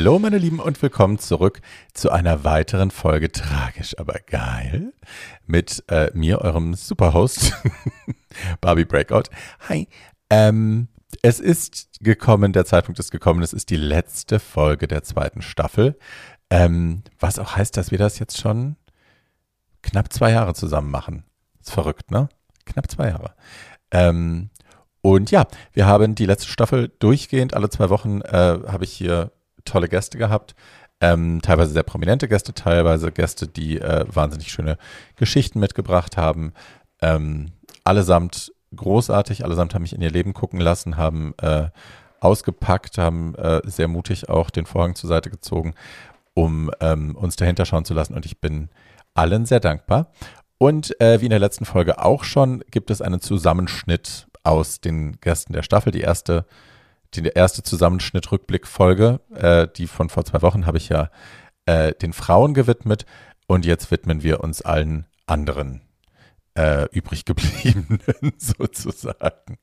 Hallo meine Lieben und willkommen zurück zu einer weiteren Folge Tragisch, aber geil mit äh, mir, eurem Superhost Barbie Breakout. Hi. Ähm, es ist gekommen, der Zeitpunkt ist gekommen, es ist die letzte Folge der zweiten Staffel. Ähm, was auch heißt, dass wir das jetzt schon knapp zwei Jahre zusammen machen. Ist verrückt, ne? Knapp zwei Jahre. Ähm, und ja, wir haben die letzte Staffel durchgehend, alle zwei Wochen äh, habe ich hier tolle Gäste gehabt. Ähm, teilweise sehr prominente Gäste, teilweise Gäste, die äh, wahnsinnig schöne Geschichten mitgebracht haben. Ähm, allesamt großartig, allesamt haben mich in ihr Leben gucken lassen, haben äh, ausgepackt, haben äh, sehr mutig auch den Vorhang zur Seite gezogen, um ähm, uns dahinter schauen zu lassen. Und ich bin allen sehr dankbar. Und äh, wie in der letzten Folge auch schon, gibt es einen Zusammenschnitt aus den Gästen der Staffel. Die erste die erste Zusammenschnitt-Rückblick-Folge, äh, die von vor zwei Wochen, habe ich ja äh, den Frauen gewidmet und jetzt widmen wir uns allen anderen äh, übrig gebliebenen sozusagen.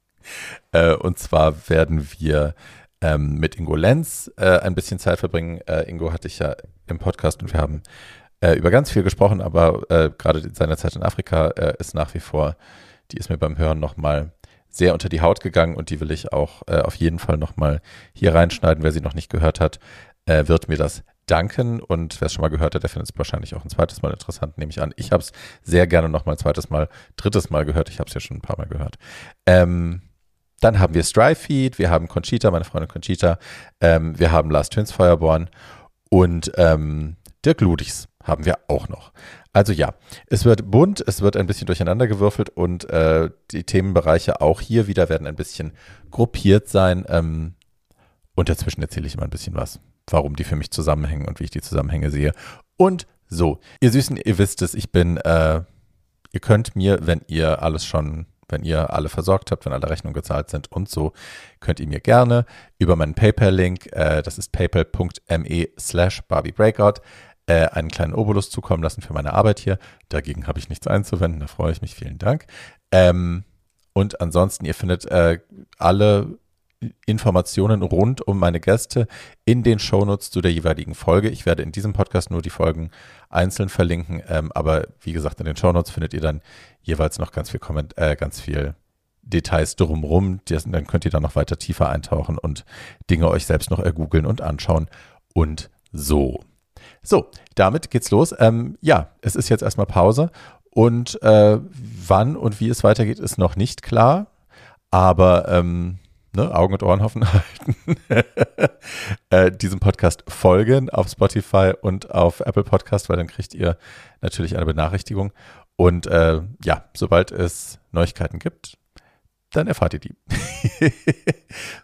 Äh, und zwar werden wir ähm, mit Ingo Lenz äh, ein bisschen Zeit verbringen. Äh, Ingo hatte ich ja im Podcast und wir haben über ganz viel gesprochen, aber gerade seine Zeit in Afrika ist nach wie vor, die ist mir beim Hören nochmal sehr unter die Haut gegangen und die will ich auch äh, auf jeden Fall nochmal hier reinschneiden. Wer sie noch nicht gehört hat, äh, wird mir das danken und wer es schon mal gehört hat, der findet es wahrscheinlich auch ein zweites Mal interessant, nehme ich an. Ich habe es sehr gerne nochmal ein zweites Mal, drittes Mal gehört. Ich habe es ja schon ein paar Mal gehört. Ähm, dann haben wir Strifefeed, wir haben Conchita, meine Freundin Conchita, ähm, wir haben Lars Twins Feuerborn und ähm, Dirk Ludigs haben wir auch noch. Also ja, es wird bunt, es wird ein bisschen durcheinander gewürfelt und äh, die Themenbereiche auch hier wieder werden ein bisschen gruppiert sein. Ähm, und dazwischen erzähle ich immer ein bisschen was, warum die für mich zusammenhängen und wie ich die Zusammenhänge sehe. Und so, ihr Süßen, ihr wisst es, ich bin, äh, ihr könnt mir, wenn ihr alles schon wenn ihr alle versorgt habt, wenn alle Rechnungen gezahlt sind und so, könnt ihr mir gerne über meinen PayPal-Link, äh, das ist paypal.me slash barbiebreakout, äh, einen kleinen Obolus zukommen lassen für meine Arbeit hier. Dagegen habe ich nichts einzuwenden, da freue ich mich. Vielen Dank. Ähm, und ansonsten, ihr findet äh, alle Informationen rund um meine Gäste in den Shownotes zu der jeweiligen Folge. Ich werde in diesem Podcast nur die Folgen einzeln verlinken, ähm, aber wie gesagt, in den Shownotes findet ihr dann jeweils noch ganz viel, Komment äh, ganz viel Details drumrum. Dann könnt ihr dann noch weiter tiefer eintauchen und Dinge euch selbst noch ergoogeln und anschauen und so. So, damit geht's los. Ähm, ja, es ist jetzt erstmal Pause und äh, wann und wie es weitergeht, ist noch nicht klar. Aber ähm, ne, Augen und Ohren offen halten. äh, diesem Podcast folgen auf Spotify und auf Apple Podcast, weil dann kriegt ihr natürlich eine Benachrichtigung. Und äh, ja, sobald es Neuigkeiten gibt, dann erfahrt ihr die.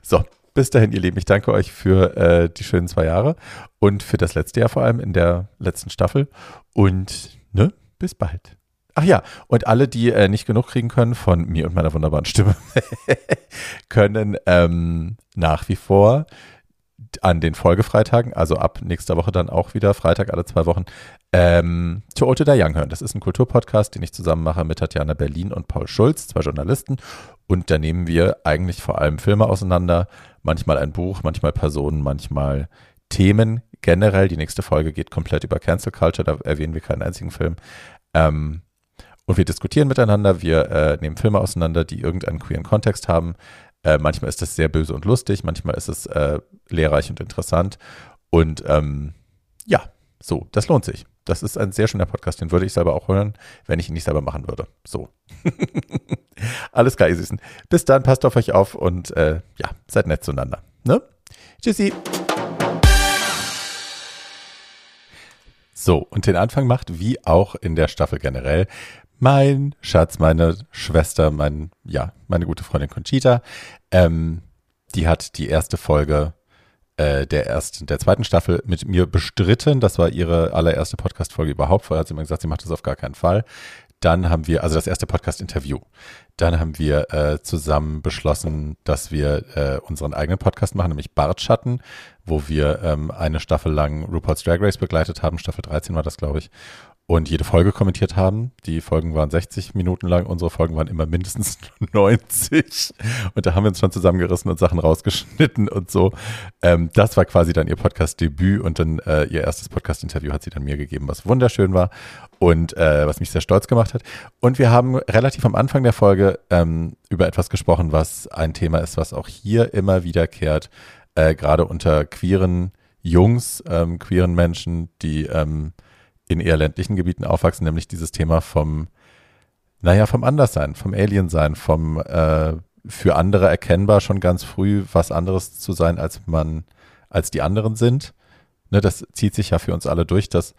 so, bis dahin, ihr Lieben, ich danke euch für äh, die schönen zwei Jahre und für das letzte Jahr vor allem in der letzten Staffel. Und ne, bis bald. Ach ja, und alle, die äh, nicht genug kriegen können von mir und meiner wunderbaren Stimme, können ähm, nach wie vor an den Folgefreitagen, also ab nächster Woche dann auch wieder, Freitag alle zwei Wochen, ähm, To Ote da Young hören. Das ist ein Kulturpodcast, den ich zusammen mache mit Tatjana Berlin und Paul Schulz, zwei Journalisten. Und da nehmen wir eigentlich vor allem Filme auseinander, manchmal ein Buch, manchmal Personen, manchmal Themen. Generell, die nächste Folge geht komplett über Cancel Culture, da erwähnen wir keinen einzigen Film. Ähm, und wir diskutieren miteinander, wir äh, nehmen Filme auseinander, die irgendeinen queeren Kontext haben. Äh, manchmal ist das sehr böse und lustig, manchmal ist es äh, lehrreich und interessant. Und ähm, ja, so, das lohnt sich. Das ist ein sehr schöner Podcast, den würde ich selber auch hören, wenn ich ihn nicht selber machen würde. So. Alles klar, ihr Süßen. Bis dann, passt auf euch auf und äh, ja, seid nett zueinander. Ne? Tschüssi. So, und den Anfang macht, wie auch in der Staffel generell, mein Schatz, meine Schwester, mein, ja, meine gute Freundin Conchita. Ähm, die hat die erste Folge äh, der ersten, der zweiten Staffel mit mir bestritten. Das war ihre allererste Podcast-Folge überhaupt. Vorher hat sie immer gesagt, sie macht das auf gar keinen Fall. Dann haben wir, also das erste Podcast-Interview. Dann haben wir äh, zusammen beschlossen, dass wir äh, unseren eigenen Podcast machen, nämlich Bartschatten, wo wir ähm, eine Staffel lang RuPaul's Drag Race begleitet haben. Staffel 13 war das, glaube ich und jede Folge kommentiert haben. Die Folgen waren 60 Minuten lang, unsere Folgen waren immer mindestens 90. Und da haben wir uns schon zusammengerissen und Sachen rausgeschnitten und so. Ähm, das war quasi dann ihr Podcast-Debüt und dann äh, ihr erstes Podcast-Interview hat sie dann mir gegeben, was wunderschön war und äh, was mich sehr stolz gemacht hat. Und wir haben relativ am Anfang der Folge ähm, über etwas gesprochen, was ein Thema ist, was auch hier immer wiederkehrt, äh, gerade unter queeren Jungs, ähm, queeren Menschen, die ähm, in eher ländlichen Gebieten aufwachsen, nämlich dieses Thema vom, naja, vom Anderssein, vom Aliensein, vom äh, für andere erkennbar schon ganz früh was anderes zu sein, als man, als die anderen sind. Ne, das zieht sich ja für uns alle durch, dass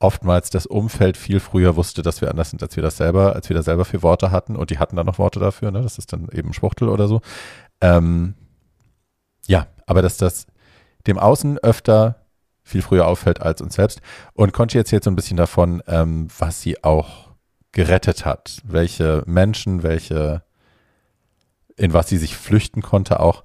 oftmals das Umfeld viel früher wusste, dass wir anders sind, als wir das selber, als wir da selber für Worte hatten und die hatten dann noch Worte dafür, ne? Das ist dann eben Schwuchtel oder so. Ähm, ja, aber dass das dem Außen öfter viel früher auffällt als uns selbst. Und Conchi erzählt so ein bisschen davon, ähm, was sie auch gerettet hat, welche Menschen, welche, in was sie sich flüchten konnte auch.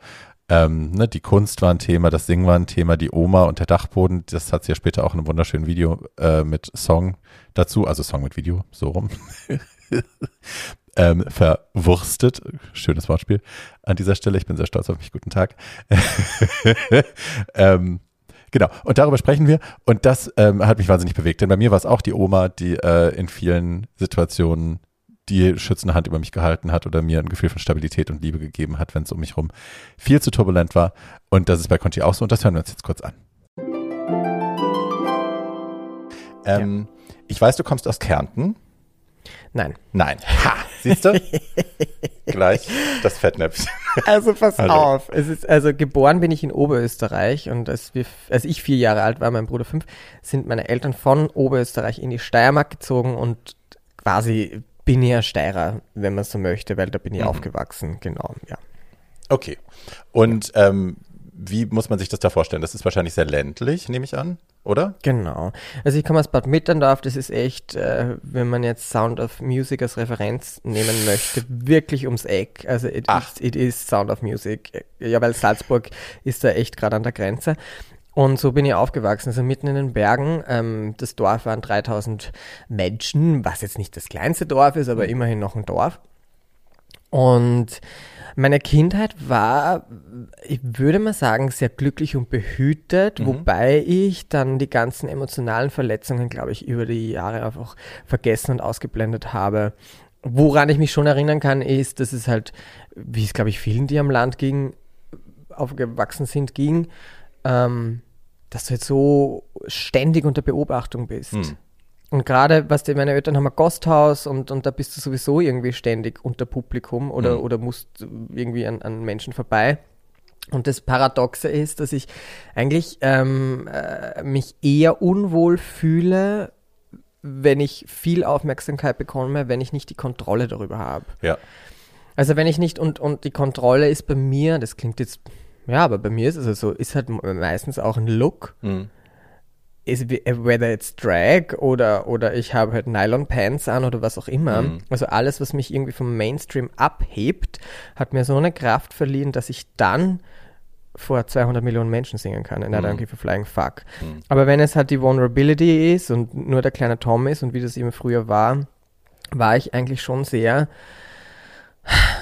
Ähm, ne, die Kunst war ein Thema, das Singen war ein Thema, die Oma und der Dachboden, das hat sie ja später auch in einem wunderschönen Video äh, mit Song dazu, also Song mit Video, so rum, ähm, verwurstet. Schönes Wortspiel an dieser Stelle. Ich bin sehr stolz auf mich. Guten Tag. ähm, Genau, und darüber sprechen wir. Und das ähm, hat mich wahnsinnig bewegt, denn bei mir war es auch die Oma, die äh, in vielen Situationen die schützende Hand über mich gehalten hat oder mir ein Gefühl von Stabilität und Liebe gegeben hat, wenn es um mich rum viel zu turbulent war. Und das ist bei Conti auch so und das hören wir uns jetzt kurz an. Ähm, ja. Ich weiß, du kommst aus Kärnten. Nein. Nein. Ha, siehst du? Gleich das Fettnäpfchen. Also pass Hallo. auf. Es ist, also geboren bin ich in Oberösterreich und als, wir, als ich vier Jahre alt war, mein Bruder fünf, sind meine Eltern von Oberösterreich in die Steiermark gezogen und quasi bin ich ja Steirer, wenn man so möchte, weil da bin ich mhm. aufgewachsen. Genau, ja. Okay. Und ähm, wie muss man sich das da vorstellen? Das ist wahrscheinlich sehr ländlich, nehme ich an, oder? Genau. Also ich komme aus Bad Mitterndorf, das ist echt, äh, wenn man jetzt Sound of Music als Referenz nehmen möchte, wirklich ums Eck. Also it, Ach. it, it is Sound of Music. Ja, weil Salzburg ist da echt gerade an der Grenze. Und so bin ich aufgewachsen, also mitten in den Bergen. Ähm, das Dorf waren 3000 Menschen, was jetzt nicht das kleinste Dorf ist, aber immerhin noch ein Dorf. Und meine Kindheit war, ich würde mal sagen, sehr glücklich und behütet, mhm. wobei ich dann die ganzen emotionalen Verletzungen, glaube ich, über die Jahre einfach vergessen und ausgeblendet habe. Woran ich mich schon erinnern kann, ist, dass es halt, wie es, glaube ich, vielen, die am Land ging, aufgewachsen sind, ging, ähm, dass du jetzt so ständig unter Beobachtung bist. Mhm. Und gerade, was die, meine Eltern haben ein Gasthaus und, und da bist du sowieso irgendwie ständig unter Publikum oder, mhm. oder musst irgendwie an, an Menschen vorbei. Und das Paradoxe ist, dass ich eigentlich ähm, äh, mich eher unwohl fühle, wenn ich viel Aufmerksamkeit bekomme, wenn ich nicht die Kontrolle darüber habe. Ja. Also wenn ich nicht, und, und die Kontrolle ist bei mir, das klingt jetzt, ja, aber bei mir ist es also so, ist halt meistens auch ein Look. Mhm ist, whether it's Drag oder, oder ich habe halt Nylon Pants an oder was auch immer. Mhm. Also alles, was mich irgendwie vom Mainstream abhebt, hat mir so eine Kraft verliehen, dass ich dann vor 200 Millionen Menschen singen kann. And I don't give a flying fuck. Mhm. Aber wenn es halt die Vulnerability ist und nur der kleine Tom ist und wie das eben früher war, war ich eigentlich schon sehr,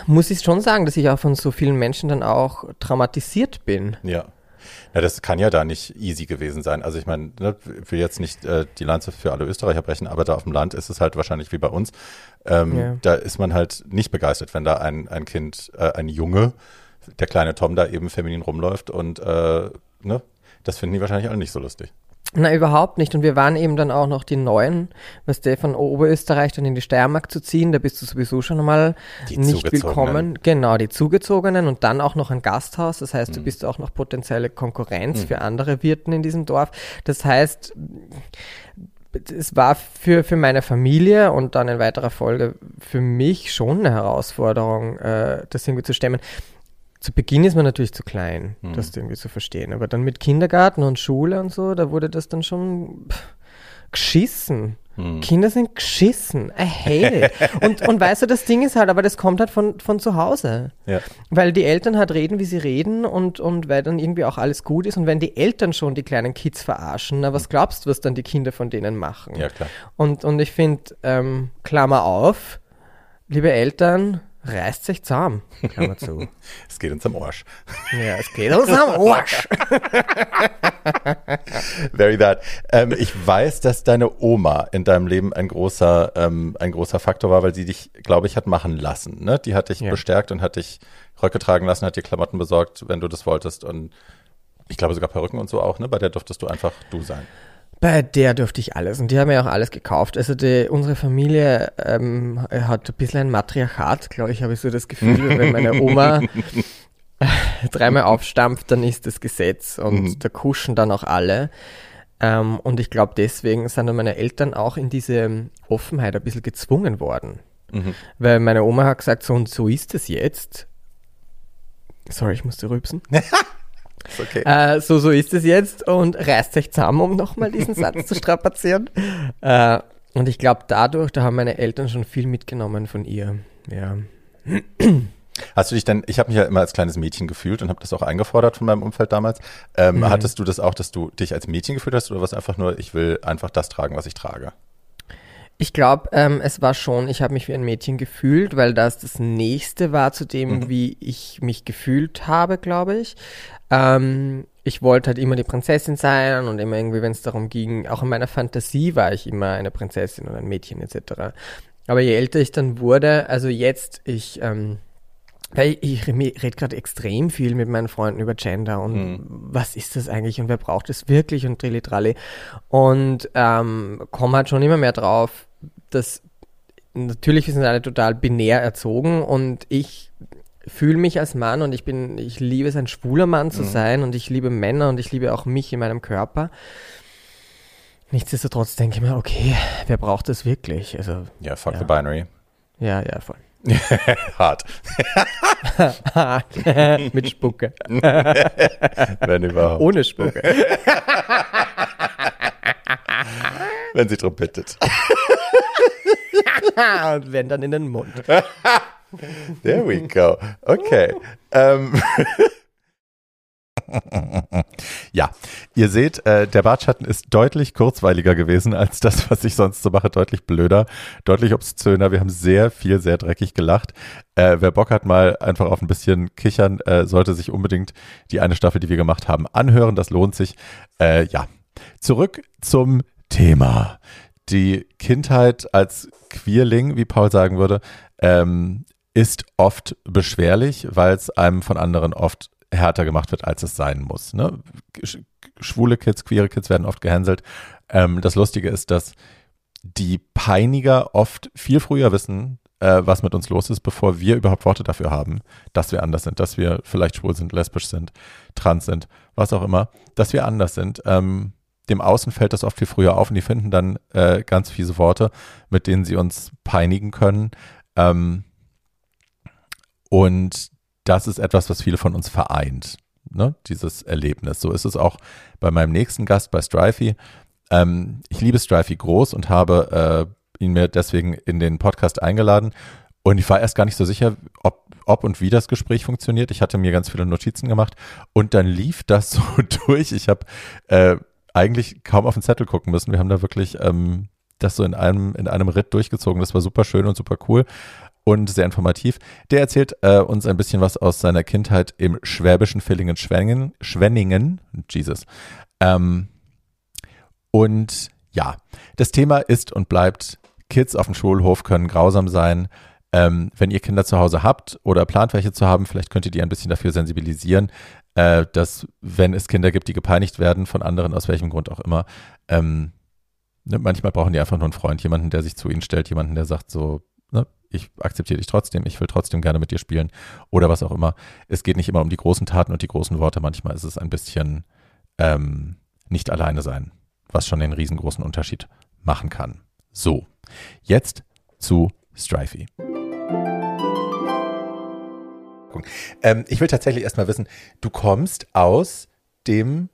muss ich schon sagen, dass ich auch von so vielen Menschen dann auch traumatisiert bin. Ja. Ja, das kann ja da nicht easy gewesen sein. Also ich meine, ne, will jetzt nicht äh, die Lanze für alle Österreicher brechen, aber da auf dem Land ist es halt wahrscheinlich wie bei uns. Ähm, ja. Da ist man halt nicht begeistert, wenn da ein, ein Kind, äh, ein Junge, der kleine Tom da eben feminin rumläuft und äh, ne, das finden die wahrscheinlich alle nicht so lustig. Na, überhaupt nicht. Und wir waren eben dann auch noch die Neuen, was der von Oberösterreich dann in die Steiermark zu ziehen, da bist du sowieso schon einmal die nicht willkommen. Genau, die Zugezogenen und dann auch noch ein Gasthaus. Das heißt, mhm. du bist auch noch potenzielle Konkurrenz mhm. für andere Wirten in diesem Dorf. Das heißt, es war für, für meine Familie und dann in weiterer Folge für mich schon eine Herausforderung, äh, das irgendwie zu stemmen zu Beginn ist man natürlich zu klein, Mhm. das irgendwie zu verstehen. Aber dann mit Kindergarten und Schule und so, da wurde das dann schon pff, geschissen. Hm. Kinder sind geschissen. I hate it. und, und weißt du, das Ding ist halt, aber das kommt halt von, von zu Hause. Ja. Weil die Eltern halt reden, wie sie reden und, und weil dann irgendwie auch alles gut ist. Und wenn die Eltern schon die kleinen Kids verarschen, na, was glaubst du, was dann die Kinder von denen machen? ja, klar. Und, und ich finde, ähm, Klammer auf, liebe Eltern, reißt sich zusammen. Klammer zu. Es geht uns am Arsch. ja, es geht uns am Arsch. Very that. Ähm, ich weiß, dass deine Oma in deinem Leben ein großer, ähm, ein großer Faktor war, weil sie dich, glaube ich, hat machen lassen. Ne? Die hat dich Ja. bestärkt und hat dich Röcke tragen lassen, hat dir Klamotten besorgt, wenn du das wolltest. Und ich glaube sogar Perücken und so auch, ne? Bei der durftest du einfach du sein. Bei der durfte ich alles und die haben mir auch alles gekauft. Also die, unsere Familie ähm, hat ein bisschen ein Matriarchat, glaube ich, habe ich so das Gefühl. wenn meine Oma dreimal aufstampft, dann ist das Gesetz und Mhm. da kuschen dann auch alle. Ähm, und ich glaube, deswegen sind dann meine Eltern auch in diese Offenheit ein bisschen gezwungen worden. Mhm. Weil meine Oma hat gesagt, so und so ist es jetzt. Sorry, ich musste rülpsen. Okay. Äh, so, so ist es jetzt und reißt euch zusammen, um nochmal diesen Satz zu strapazieren. Äh, und ich glaube, dadurch, da haben meine Eltern schon viel mitgenommen von ihr. Ja. Hast du dich denn, ich habe mich ja immer als kleines Mädchen gefühlt und habe das auch eingefordert von meinem Umfeld damals. Ähm, Mhm. Hattest du das auch, dass du dich als Mädchen gefühlt hast oder was einfach nur, ich will einfach das tragen, was ich trage? Ich glaube, ähm, es war schon, ich habe mich wie ein Mädchen gefühlt, weil das das Nächste war zu dem, Mhm. wie ich mich gefühlt habe, glaube ich. Ähm, ich wollte halt immer die Prinzessin sein und immer irgendwie, wenn es darum ging, auch in meiner Fantasie war ich immer eine Prinzessin oder ein Mädchen etc. Aber je älter ich dann wurde, also jetzt, ich, ähm, weil ich rede gerade extrem viel mit meinen Freunden über Gender und Mhm. was ist das eigentlich und wer braucht es wirklich und Trillitralli. Und ähm, komme halt schon immer mehr drauf, dass natürlich wir sind alle total binär erzogen und ich fühle mich als Mann und ich bin, ich liebe es, ein schwuler Mann zu sein und ich liebe Männer und ich liebe auch mich in meinem Körper. Nichtsdestotrotz denke ich mir, okay, wer braucht das wirklich? Also, Ja, fuck Ja. the binary. ja, ja, voll. Hart, Mit Spucke. wenn überhaupt. Ohne Spucke. Wenn sie drum bittet. und wenn dann in den Mund. There we go. Okay. Ähm. ja, ihr seht, äh, der Bartschatten ist deutlich kurzweiliger gewesen als das, was ich sonst so mache. Deutlich blöder, deutlich obszöner. Wir haben sehr viel, sehr dreckig gelacht. Äh, wer Bock hat, mal einfach auf ein bisschen kichern, äh, sollte sich unbedingt die eine Staffel, die wir gemacht haben, anhören. Das lohnt sich. Äh, ja, zurück zum Thema. Die Kindheit als Queerling, wie Paul sagen würde, ähm, ist oft beschwerlich, weil es einem von anderen oft härter gemacht wird, als es sein muss. Ne? Sch- Schwule Kids, queere Kids werden oft gehänselt. Ähm, das Lustige ist, dass die Peiniger oft viel früher wissen, äh, was mit uns los ist, bevor wir überhaupt Worte dafür haben, dass wir anders sind, dass wir vielleicht schwul sind, lesbisch sind, trans sind, was auch immer, dass wir anders sind. Ähm, dem Außen fällt das oft viel früher auf und die finden dann äh, ganz fiese Worte, mit denen sie uns peinigen können. Ähm, und das ist etwas, was viele von uns vereint, ne? dieses Erlebnis. So ist es auch bei meinem nächsten Gast, bei Strifey. Ähm, ich liebe Strifey groß und habe äh, ihn mir deswegen in den Podcast eingeladen. Und ich war erst gar nicht so sicher, ob, ob und wie das Gespräch funktioniert. Ich hatte mir ganz viele Notizen gemacht und dann lief das so durch. Ich habe äh, eigentlich kaum auf den Zettel gucken müssen. Wir haben da wirklich ähm, das so in einem, in einem Ritt durchgezogen. Das war super schön und super cool und sehr informativ. Der erzählt äh, uns ein bisschen was aus seiner Kindheit im schwäbischen Villingen-Schwenningen. Schwenningen, Jesus. Ähm, und ja, das Thema ist und bleibt, Kids auf dem Schulhof können grausam sein. Ähm, wenn ihr Kinder zu Hause habt oder plant, welche zu haben, vielleicht könnt ihr die ein bisschen dafür sensibilisieren, äh, dass wenn es Kinder gibt, die gepeinigt werden von anderen, aus welchem Grund auch immer, ähm, ne, manchmal brauchen die einfach nur einen Freund, jemanden, der sich zu ihnen stellt, jemanden, der sagt so, ne, ich akzeptiere dich trotzdem, ich will trotzdem gerne mit dir spielen oder was auch immer. Es geht nicht immer um die großen Taten und die großen Worte, manchmal ist es ein bisschen ähm, nicht alleine sein, was schon den riesengroßen Unterschied machen kann. So, jetzt zu Strifey. Ähm, ich will tatsächlich erstmal wissen, du kommst aus dem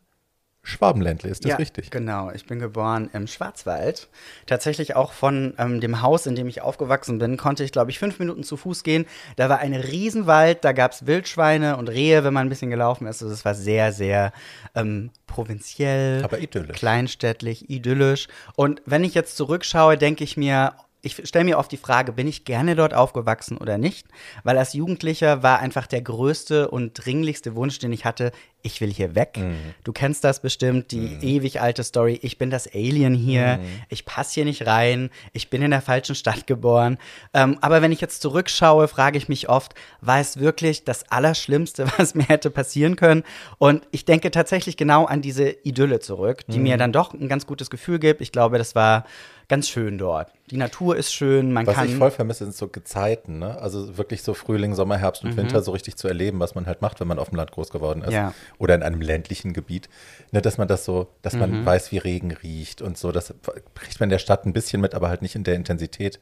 Schwabenländle, ist das ja, richtig? Genau, ich bin geboren im Schwarzwald. Tatsächlich auch von ähm, dem Haus, in dem ich aufgewachsen bin, konnte ich, glaube ich, fünf Minuten zu Fuß gehen. Da war ein Riesenwald, da gab es Wildschweine und Rehe, wenn man ein bisschen gelaufen ist. Also es war sehr, sehr ähm, provinziell, Aber idyllisch. kleinstädtlich, idyllisch. Und wenn ich jetzt zurückschaue, denke ich mir, ich stelle mir oft die Frage, bin ich gerne dort aufgewachsen oder nicht? Weil als Jugendlicher war einfach der größte und dringlichste Wunsch, den ich hatte, ich will hier weg. Mhm. Du kennst das bestimmt, die ewig alte Story, ich bin das Alien hier, Mhm. ich passe hier nicht rein, ich bin in der falschen Stadt geboren. Ähm, aber wenn ich jetzt zurückschaue, frage ich mich oft, war es wirklich das Allerschlimmste, was mir hätte passieren können? Und ich denke tatsächlich genau an diese Idylle zurück, die Mhm. mir dann doch ein ganz gutes Gefühl gibt. Ich glaube, das war ganz schön dort. Die Natur ist schön, man Was kann. ich voll vermisse, sind so Gezeiten, ne? Also wirklich so Frühling, Sommer, Herbst und Winter so richtig zu erleben, was man halt macht, wenn man auf dem Land groß geworden ist. Mhm. Ja. Oder in einem ländlichen Gebiet. Ne, dass man das so, dass Mhm. man weiß, wie Regen riecht und so. Das kriegt man in der Stadt ein bisschen mit, aber halt nicht in der Intensität.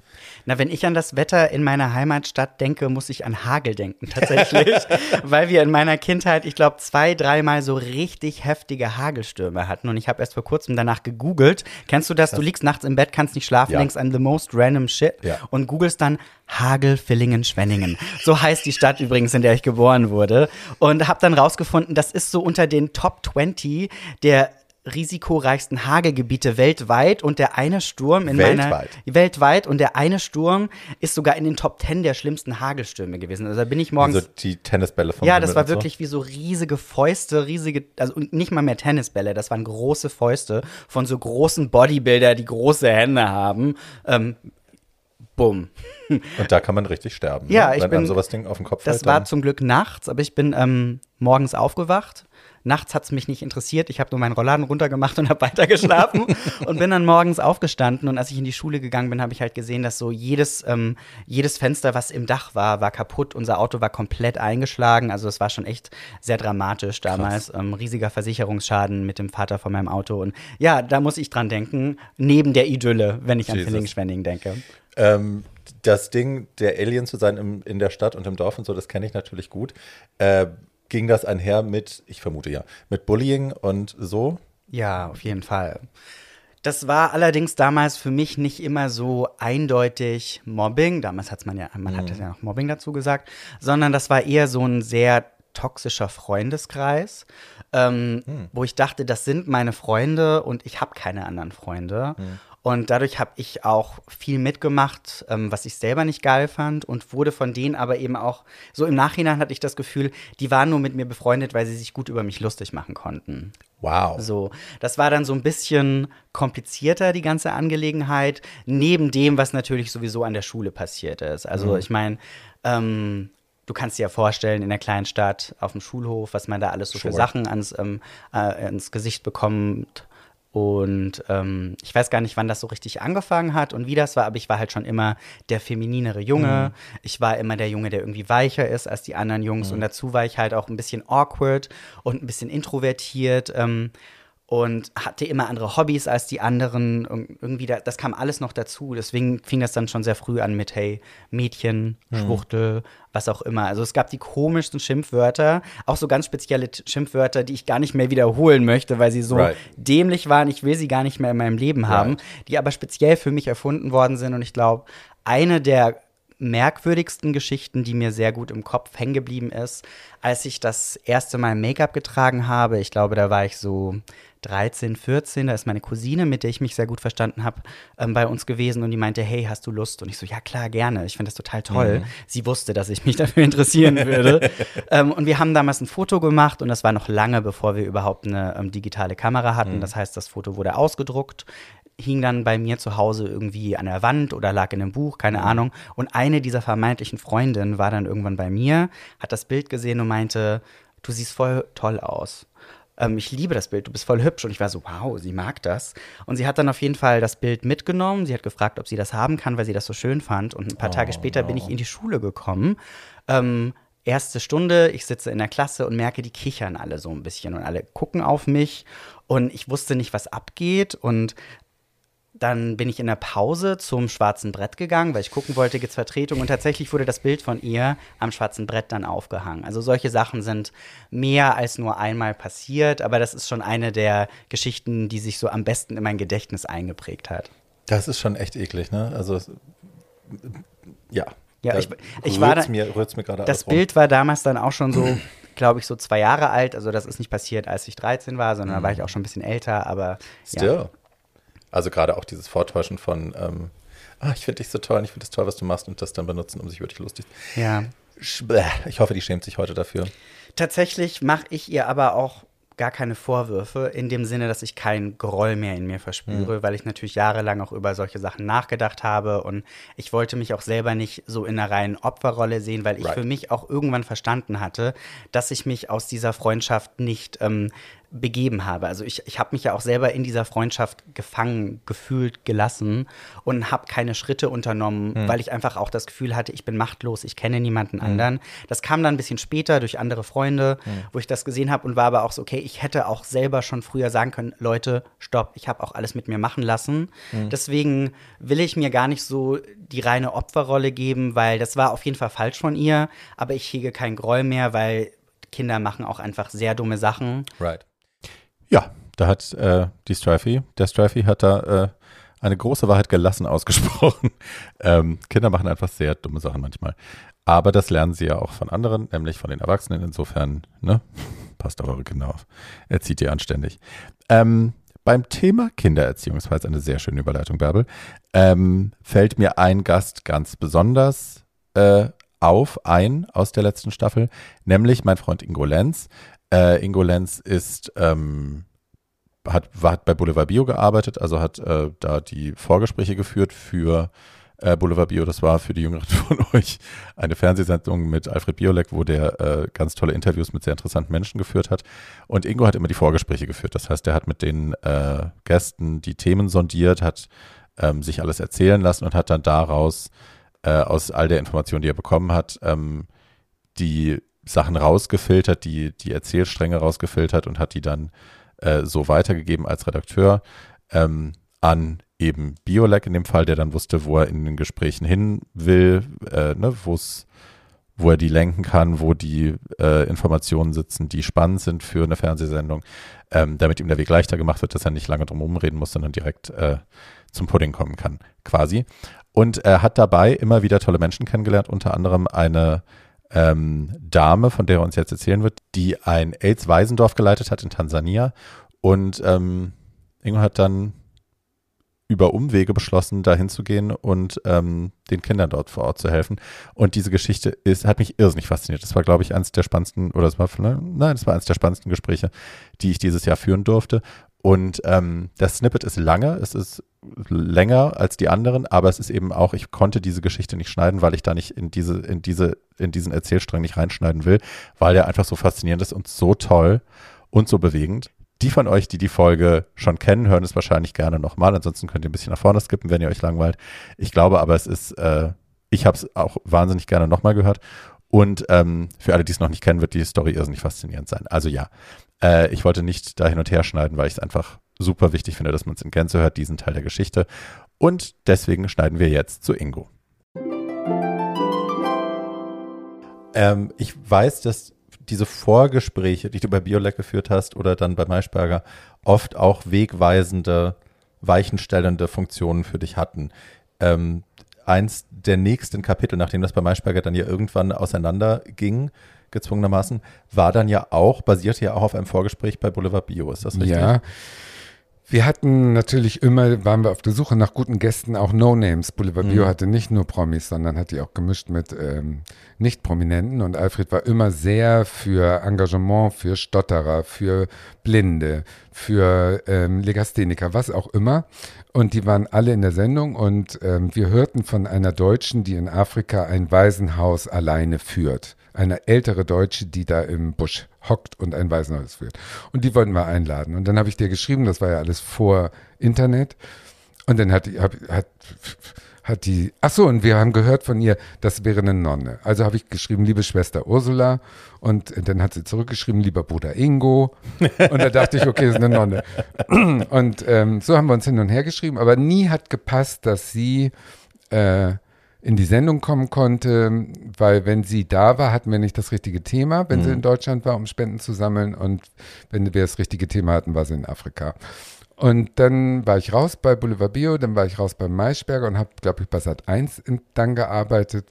Na, wenn ich an das Wetter in meiner Heimatstadt denke, muss ich an Hagel denken, tatsächlich. weil wir in meiner Kindheit, ich glaube, zwei, dreimal so richtig heftige Hagelstürme hatten. Und ich habe erst vor kurzem danach gegoogelt. Kennst du das? Du liegst nachts im Bett, kannst nicht schlafen, Ja. denkst an the most random shit Ja. und googelst dann Hagel, Villingen, Schwenningen. So heißt die Stadt übrigens, in der ich geboren wurde. Und habe dann rausgefunden, das ist so unter den Top 20 der risikoreichsten Hagelgebiete weltweit und der eine Sturm in meiner Weltweit? weltweit und der eine Sturm ist sogar in den Top 10 der schlimmsten Hagelstürme gewesen. Also da bin ich morgens Also die Tennisbälle vom ja, das war und so. wirklich wie so riesige Fäuste, riesige, also nicht mal mehr Tennisbälle, das waren große Fäuste von so großen Bodybuilder, die große Hände haben. Ähm, bumm. Und da kann man richtig sterben. Ja, ne? ich Wenn bin- einem sowas Ding auf den Kopf Das fällt. war zum Glück nachts, aber ich bin ähm, morgens aufgewacht. Nachts hat es mich nicht interessiert. Ich habe nur meinen Rollladen runtergemacht und habe weitergeschlafen und bin dann morgens aufgestanden. Und als ich in die Schule gegangen bin, habe ich halt gesehen, dass so jedes, ähm, jedes Fenster, was im Dach war, war kaputt. Unser Auto war komplett eingeschlagen. Also es war schon echt sehr dramatisch damals. Ähm, riesiger Versicherungsschaden mit dem Vater von meinem Auto. Und ja, da muss ich dran denken, neben der Idylle, wenn ich an Jesus. Villingen-Schwenning denke. Ähm, das Ding, der Alien zu sein im, in der Stadt und im Dorf und so, das kenne ich natürlich gut. Äh, ging das einher mit, ich vermute ja, mit Bullying und so? Ja, auf jeden Fall. Das war allerdings damals für mich nicht immer so eindeutig Mobbing. Damals hat man ja, man hat ja noch Mobbing dazu gesagt, sondern das war eher so ein sehr toxischer Freundeskreis, ähm, wo ich dachte, das sind meine Freunde und ich habe keine anderen Freunde. Und dadurch habe ich auch viel mitgemacht, ähm, was ich selber nicht geil fand und wurde von denen aber eben auch, so im Nachhinein hatte ich das Gefühl, die waren nur mit mir befreundet, weil sie sich gut über mich lustig machen konnten. Wow. So, das war dann so ein bisschen komplizierter, die ganze Angelegenheit, neben dem, was natürlich sowieso an der Schule passiert ist. Also, ich meine, ähm, du kannst dir ja vorstellen, in der kleinen Stadt auf dem Schulhof, was man da alles so für Sure. Sachen ans, ähm, äh, ans Gesicht bekommt. Und ähm, ich weiß gar nicht, wann das so richtig angefangen hat und wie das war, aber ich war halt schon immer der femininere Junge. Ich war immer der Junge, der irgendwie weicher ist als die anderen Jungs. Und dazu war ich halt auch ein bisschen awkward und ein bisschen introvertiert. Ähm, und hatte immer andere Hobbys als die anderen. Ir- Irgendwie, da, das kam alles noch dazu. Deswegen fing das dann schon sehr früh an mit, hey, Mädchen, Schwuchtel, was auch immer. Also es gab die komischsten Schimpfwörter, auch so ganz spezielle Schimpfwörter, die ich gar nicht mehr wiederholen möchte, weil sie so Right. dämlich waren. Ich will sie gar nicht mehr in meinem Leben haben, Right. die aber speziell für mich erfunden worden sind. Und ich glaube, eine der merkwürdigsten Geschichten, die mir sehr gut im Kopf hängen geblieben ist, als ich das erste Mal Make-up getragen habe. Ich glaube, da war ich so 13, 14. Da ist meine Cousine, mit der ich mich sehr gut verstanden habe, ähm, bei uns gewesen und die meinte, hey, hast du Lust? Und ich so, ja klar, gerne. Ich finde das total toll. Sie wusste, dass ich mich dafür interessieren würde. ähm, und wir haben damals ein Foto gemacht und das war noch lange, bevor wir überhaupt eine ähm, digitale Kamera hatten. Das heißt, das Foto wurde ausgedruckt hing dann bei mir zu Hause irgendwie an der Wand oder lag in einem Buch, keine Ahnung. Und eine dieser vermeintlichen Freundinnen war dann irgendwann bei mir, hat das Bild gesehen und meinte, du siehst voll toll aus. Ähm, ich liebe das Bild, du bist voll hübsch. Und ich war so, wow, sie mag das. Und sie hat dann auf jeden Fall das Bild mitgenommen. Sie hat gefragt, ob sie das haben kann, weil sie das so schön fand. Und ein paar Tage später bin ich in die Schule gekommen. Ähm, erste Stunde, ich sitze in der Klasse und merke, die kichern alle so ein bisschen und alle gucken auf mich. Und ich wusste nicht, was abgeht. Und dann bin ich in der Pause zum schwarzen Brett gegangen, weil ich gucken wollte, gibt es Vertretung. Und tatsächlich wurde das Bild von ihr am schwarzen Brett dann aufgehangen. Also solche Sachen sind mehr als nur einmal passiert, aber das ist schon eine der Geschichten, die sich so am besten in mein Gedächtnis eingeprägt hat. Das ist schon echt eklig, ne? Also, ja. Ja, ich, ich war da, mir, mir gerade Das Bild war damals dann auch schon so, glaube ich, so zwei Jahre alt. Also das ist nicht passiert, als ich 13 war, sondern mhm. da war ich auch schon ein bisschen älter, aber Still. Ja. Also gerade auch dieses Vortäuschen von, ähm, ah, ich finde dich so toll und ich finde es toll, was du machst und das dann benutzen, um sich wirklich lustig. Ja. Ich hoffe, die schämt sich heute dafür. Tatsächlich mache ich ihr aber auch gar keine Vorwürfe, in dem Sinne, dass ich keinen Groll mehr in mir verspüre, mhm. weil ich natürlich jahrelang auch über solche Sachen nachgedacht habe und ich wollte mich auch selber nicht so in einer reinen Opferrolle sehen, weil ich right. für mich auch irgendwann verstanden hatte, dass ich mich aus dieser Freundschaft nicht ähm, begeben habe. Also ich, ich habe mich ja auch selber in dieser Freundschaft gefangen, gefühlt, gelassen und habe keine Schritte unternommen, mhm. weil ich einfach auch das Gefühl hatte, ich bin machtlos, ich kenne niemanden mhm. anderen. Das kam dann ein bisschen später durch andere Freunde, mhm. wo ich das gesehen habe und war aber auch so, okay, ich hätte auch selber schon früher sagen können, Leute, stopp, ich habe auch alles mit mir machen lassen. Hm. Deswegen will ich mir gar nicht so die reine Opferrolle geben, weil das war auf jeden Fall falsch von ihr, aber ich hege keinen Groll mehr, weil Kinder machen auch einfach sehr dumme Sachen. Right. Ja, da hat äh, die Strifey, der Strifey hat da äh, eine große Wahrheit gelassen ausgesprochen. ähm, Kinder machen einfach sehr dumme Sachen manchmal. Aber das lernen sie ja auch von anderen, nämlich von den Erwachsenen. Insofern, ne, passt auf eure Kinder auf. Erzieht ihr anständig. Ähm, beim Thema Kindererziehung, das war jetzt eine sehr schöne Überleitung, Bärbel, ähm, fällt mir ein Gast ganz besonders äh, auf, ein aus der letzten Staffel, nämlich mein Freund Ingo Lenz. Äh, Ingo Lenz ist, ähm, hat, hat bei Boulevard Bio gearbeitet, also hat äh, da die Vorgespräche geführt für äh, Boulevard Bio. Das war für die Jüngeren von euch eine Fernsehsendung mit Alfred Biolek, wo der äh, ganz tolle Interviews mit sehr interessanten Menschen geführt hat. Und Ingo hat immer die Vorgespräche geführt. Das heißt, er hat mit den äh, Gästen die Themen sondiert, hat ähm, sich alles erzählen lassen und hat dann daraus äh, aus all der Information, die er bekommen hat, ähm, die Sachen rausgefiltert, die, die Erzählstränge rausgefiltert und hat die dann äh, so weitergegeben als Redakteur ähm, an eben Biolek in dem Fall, der dann wusste, wo er in den Gesprächen hin will, äh, ne, wo er die lenken kann, wo die äh, Informationen sitzen, die spannend sind für eine Fernsehsendung, ähm, damit ihm der Weg leichter gemacht wird, dass er nicht lange drum herum reden muss, sondern direkt äh, zum Pudding kommen kann, quasi. Und er hat dabei immer wieder tolle Menschen kennengelernt, unter anderem eine ähm, Dame, von der er uns jetzt erzählen wird, die ein AIDS-Waisendorf geleitet hat in Tansania. Und ähm, Ingo hat dann über Umwege beschlossen, da hinzugehen und ähm, den Kindern dort vor Ort zu helfen. Und diese Geschichte ist, hat mich irrsinnig fasziniert. Das war, glaube ich, eines der spannendsten, oder das war, nein, das war eines der spannendsten Gespräche, die ich dieses Jahr führen durfte. Und ähm, das Snippet ist lange, es ist länger als die anderen, aber es ist eben auch, ich konnte diese Geschichte nicht schneiden, weil ich da nicht in diese, in diese, in diesen Erzählstrang nicht reinschneiden will, weil der einfach so faszinierend ist und so toll und so bewegend. Die von euch, die die Folge schon kennen, hören es wahrscheinlich gerne nochmal. Ansonsten könnt ihr ein bisschen nach vorne skippen, wenn ihr euch langweilt. Ich glaube aber, es ist, äh, ich habe es auch wahnsinnig gerne nochmal gehört. Und ähm, für alle, die es noch nicht kennen, wird die Story irrsinnig faszinierend sein. Also ja, äh, ich wollte nicht da hin und her schneiden, weil ich es einfach super wichtig finde, dass man es in Gänze hört, diesen Teil der Geschichte. Und deswegen schneiden wir jetzt zu Ingo. Ähm, ich weiß, dass diese Vorgespräche, die du bei Biolek geführt hast oder dann bei Maischberger, oft auch wegweisende, weichenstellende Funktionen für dich hatten. Ähm, eins der nächsten Kapitel, nachdem das bei Maischberger dann ja irgendwann auseinanderging, gezwungenermaßen, war dann ja auch, basierte ja auch auf einem Vorgespräch bei Boulevard Bio, ist das richtig? Ja, wir hatten natürlich immer, waren wir auf der Suche nach guten Gästen, auch No-Names. Boulevard Bio mhm. hatte nicht nur Promis, sondern hat die auch gemischt mit ähm, Nicht-Prominenten. Und Alfred war immer sehr für Engagement, für Stotterer, für Blinde, für ähm, Legastheniker, was auch immer. Und die waren alle in der Sendung. Und ähm, wir hörten von einer Deutschen, die in Afrika ein Waisenhaus alleine führt eine ältere Deutsche, die da im Busch hockt und ein Waisenhaus führt. Und die wollten wir einladen. Und dann habe ich dir geschrieben, das war ja alles vor Internet. Und dann hat, hab, hat, hat die, ach so, und wir haben gehört von ihr, das wäre eine Nonne. Also habe ich geschrieben, liebe Schwester Ursula. Und dann hat sie zurückgeschrieben, lieber Bruder Ingo. Und da dachte ich, okay, ist eine Nonne. Und ähm, so haben wir uns hin und her geschrieben. Aber nie hat gepasst, dass sie äh, in die Sendung kommen konnte, weil wenn sie da war, hatten wir nicht das richtige Thema, wenn mhm. sie in Deutschland war, um Spenden zu sammeln. Und wenn wir das richtige Thema hatten, war sie in Afrika. Und dann war ich raus bei Boulevard Bio, dann war ich raus bei Maischberger und habe, glaube ich, bei Sat 1 dann gearbeitet.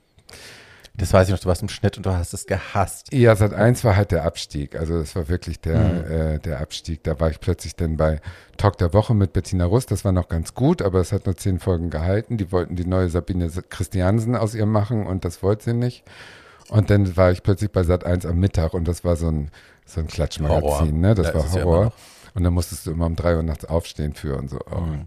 Das weiß ich noch, du warst im Schnitt und du hast es gehasst. Ja, Sat 1 war halt der Abstieg. Also das war wirklich der, mhm. äh, der Abstieg. Da war ich plötzlich dann bei Talk der Woche mit Bettina Rust. Das war noch ganz gut, aber es hat nur zehn Folgen gehalten. Die wollten die neue Sabine Christiansen aus ihr machen und das wollte sie nicht. Und dann war ich plötzlich bei Sat 1 am Mittag und das war so ein, so ein Klatschmagazin. Ne? Das ja, war Horror. Und dann musstest du immer um drei Uhr nachts aufstehen für und so. Oh. Mhm.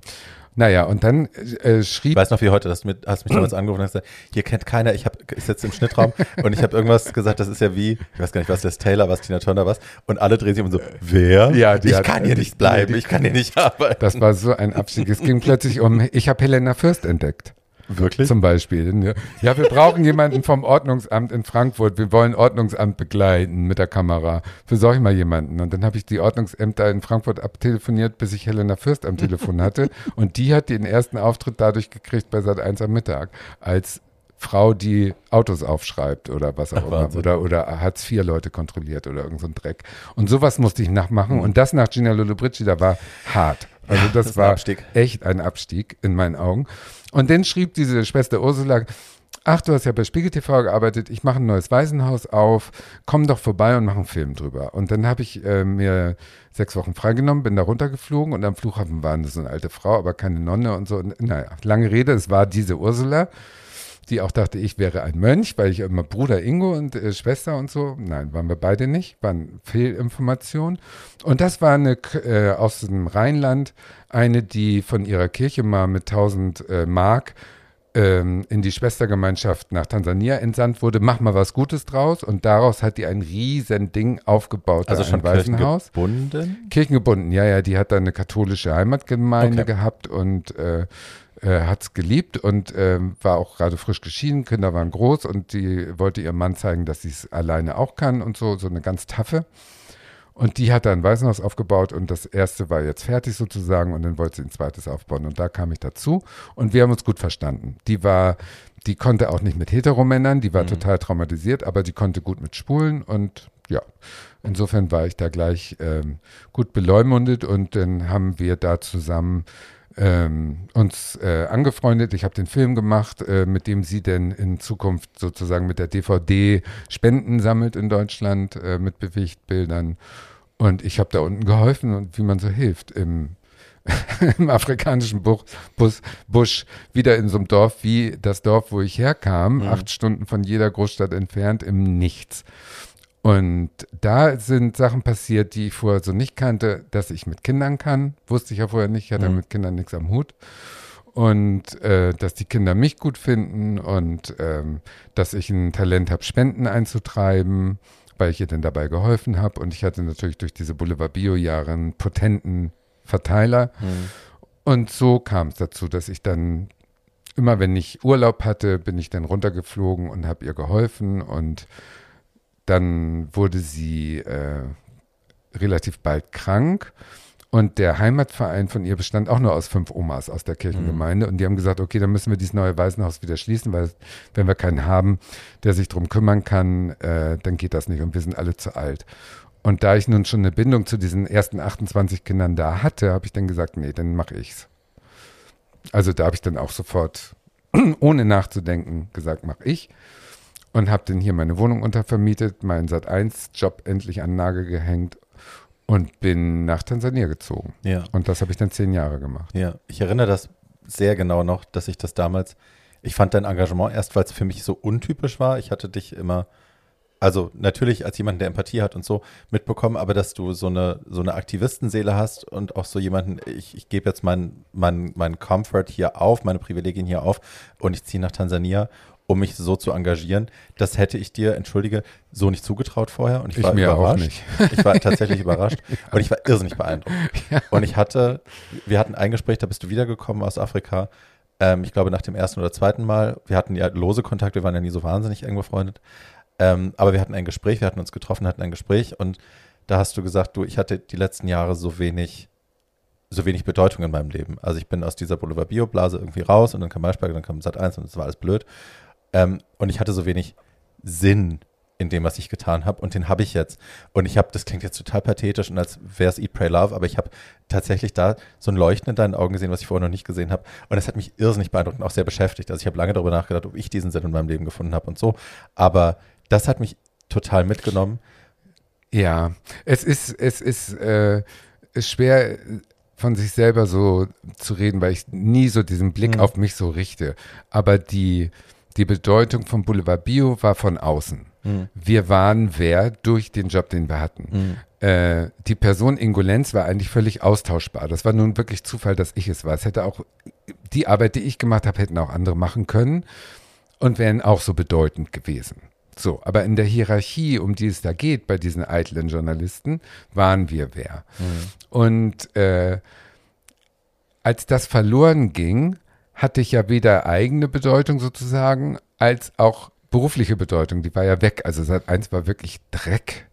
Naja, und dann äh, schrieb. Ich weiß noch wie heute, dass du mit, hast mich damals angerufen und hast gesagt, hier kennt keiner, ich, hab, ich sitze im Schnittraum und ich habe irgendwas gesagt, das ist ja wie, ich weiß gar nicht, was das Taylor, was Tina Turner, was. Und alle drehen sich um so, wer? Ja, die ich hat, kann hier nicht bleiben, ich kann hier nicht arbeiten. Das war so ein Abstieg. Es ging plötzlich um, ich habe Helena Fürst entdeckt. Wirklich? Zum Beispiel. Ja, wir brauchen jemanden vom Ordnungsamt in Frankfurt. Wir wollen Ordnungsamt begleiten mit der Kamera. Besorg ich mal jemanden. Und dann habe ich die Ordnungsämter in Frankfurt abtelefoniert, bis ich Helena Fürst am Telefon hatte. Und die hat den ersten Auftritt dadurch gekriegt bei Sat 1 am Mittag. Als Frau, die Autos aufschreibt oder was auch Ach, immer. Oder, oder Hartz IV Leute kontrolliert oder irgend so ein Dreck. Und sowas musste ich nachmachen. Und das nach Gina Lollobrigida da war hart. Also ja, das, das war ein echt ein Abstieg in meinen Augen. Und dann schrieb diese Schwester Ursula, ach, du hast ja bei Spiegel TV gearbeitet, ich mache ein neues Waisenhaus auf, komm doch vorbei und mach einen Film drüber. Und dann habe ich äh, mir sechs Wochen freigenommen, bin da runtergeflogen und am Flughafen waren das so eine alte Frau, aber keine Nonne und so. Und, naja, lange Rede, es war diese Ursula die auch dachte, ich wäre ein Mönch, weil ich immer Bruder Ingo und äh, Schwester und so. Nein, waren wir beide nicht, waren Fehlinformationen. Und das war eine äh, aus dem Rheinland, eine, die von ihrer Kirche mal mit 1000 äh, Mark ähm, in die Schwestergemeinschaft nach Tansania entsandt wurde. Mach mal was Gutes draus. Und daraus hat die ein riesen Ding aufgebaut. Also schon Waisenhaus. kirchengebunden? Kirchengebunden, ja, ja. Die hat da eine katholische Heimatgemeinde okay. gehabt und äh, äh, hat es geliebt und äh, war auch gerade frisch geschieden, Kinder waren groß und die wollte ihrem Mann zeigen, dass sie es alleine auch kann und so, so eine ganz taffe. Und die hat da ein Waisenhaus aufgebaut und das erste war jetzt fertig sozusagen und dann wollte sie ein zweites aufbauen und da kam ich dazu und wir haben uns gut verstanden. Die war, die konnte auch nicht mit Heteromännern, die war mhm. total traumatisiert, aber die konnte gut mit Spulen und ja, insofern war ich da gleich ähm, gut beleumundet und dann haben wir da zusammen ähm, uns äh, angefreundet. Ich habe den Film gemacht, äh, mit dem sie denn in Zukunft sozusagen mit der DVD Spenden sammelt in Deutschland äh, mit Bewegtbildern. Und ich habe da unten geholfen und wie man so hilft im, im afrikanischen Buch, Bus, Busch, wieder in so einem Dorf wie das Dorf, wo ich herkam, mhm. acht Stunden von jeder Großstadt entfernt, im Nichts. Und da sind Sachen passiert, die ich vorher so nicht kannte, dass ich mit Kindern kann. Wusste ich ja vorher nicht, ich hatte mhm. mit Kindern nichts am Hut. Und äh, dass die Kinder mich gut finden und ähm, dass ich ein Talent habe, Spenden einzutreiben, weil ich ihr dann dabei geholfen habe. Und ich hatte natürlich durch diese Boulevard Bio-Jahre einen potenten Verteiler. Mhm. Und so kam es dazu, dass ich dann immer, wenn ich Urlaub hatte, bin ich dann runtergeflogen und habe ihr geholfen und dann wurde sie äh, relativ bald krank. Und der Heimatverein von ihr bestand auch nur aus fünf Omas aus der Kirchengemeinde. Mhm. Und die haben gesagt, okay, dann müssen wir dieses neue Waisenhaus wieder schließen, weil wenn wir keinen haben, der sich darum kümmern kann, äh, dann geht das nicht. Und wir sind alle zu alt. Und da ich nun schon eine Bindung zu diesen ersten 28 Kindern da hatte, habe ich dann gesagt, nee, dann mache ich's. Also da habe ich dann auch sofort, ohne nachzudenken, gesagt, mache ich und habe dann hier meine Wohnung untervermietet, meinen Sat1-Job endlich an den Nagel gehängt und bin nach Tansania gezogen. Ja. Und das habe ich dann zehn Jahre gemacht. Ja, ich erinnere das sehr genau noch, dass ich das damals, ich fand dein Engagement erst, weil es für mich so untypisch war. Ich hatte dich immer, also natürlich als jemand, der Empathie hat und so, mitbekommen, aber dass du so eine, so eine Aktivistenseele hast und auch so jemanden, ich, ich gebe jetzt meinen mein, mein Comfort hier auf, meine Privilegien hier auf und ich ziehe nach Tansania um mich so zu engagieren. Das hätte ich dir, entschuldige, so nicht zugetraut vorher. Und ich, ich war mir überrascht. Auch nicht. Ich war tatsächlich überrascht. Und ich war irrsinnig beeindruckt. Ja. Und ich hatte, wir hatten ein Gespräch, da bist du wiedergekommen aus Afrika. Ähm, ich glaube, nach dem ersten oder zweiten Mal, wir hatten ja lose Kontakt, wir waren ja nie so wahnsinnig eng befreundet. Ähm, aber wir hatten ein Gespräch, wir hatten uns getroffen, hatten ein Gespräch und da hast du gesagt, du, ich hatte die letzten Jahre so wenig, so wenig Bedeutung in meinem Leben. Also ich bin aus dieser Boulevard Bio-Blase irgendwie raus und dann kam Maischberger, dann kam Sat 1 und das war alles blöd. Ähm, und ich hatte so wenig Sinn in dem, was ich getan habe. Und den habe ich jetzt. Und ich habe, das klingt jetzt total pathetisch und als wäre es Eat, Pray, Love, aber ich habe tatsächlich da so ein Leuchten in deinen Augen gesehen, was ich vorher noch nicht gesehen habe. Und das hat mich irrsinnig beeindruckt und auch sehr beschäftigt. Also ich habe lange darüber nachgedacht, ob ich diesen Sinn in meinem Leben gefunden habe und so. Aber das hat mich total mitgenommen. Ja, es ist, es ist, äh, schwer von sich selber so zu reden, weil ich nie so diesen Blick Mhm. auf mich so richte. Aber die, die Bedeutung von Boulevard Bio war von außen. Mhm. Wir waren wer durch den Job, den wir hatten. Äh, die Person Ingo Lenz war eigentlich völlig austauschbar. Das war nun wirklich Zufall, dass ich es war. Es hätte auch die Arbeit, die ich gemacht habe, hätten auch andere machen können und wären auch so bedeutend gewesen. So, aber in der Hierarchie, um die es da geht, bei diesen eitlen Journalisten, waren wir wer. Und äh, als das verloren ging, hatte ich ja weder eigene Bedeutung sozusagen, als auch berufliche Bedeutung. Die war ja weg. Also Sat 1 war wirklich Dreck.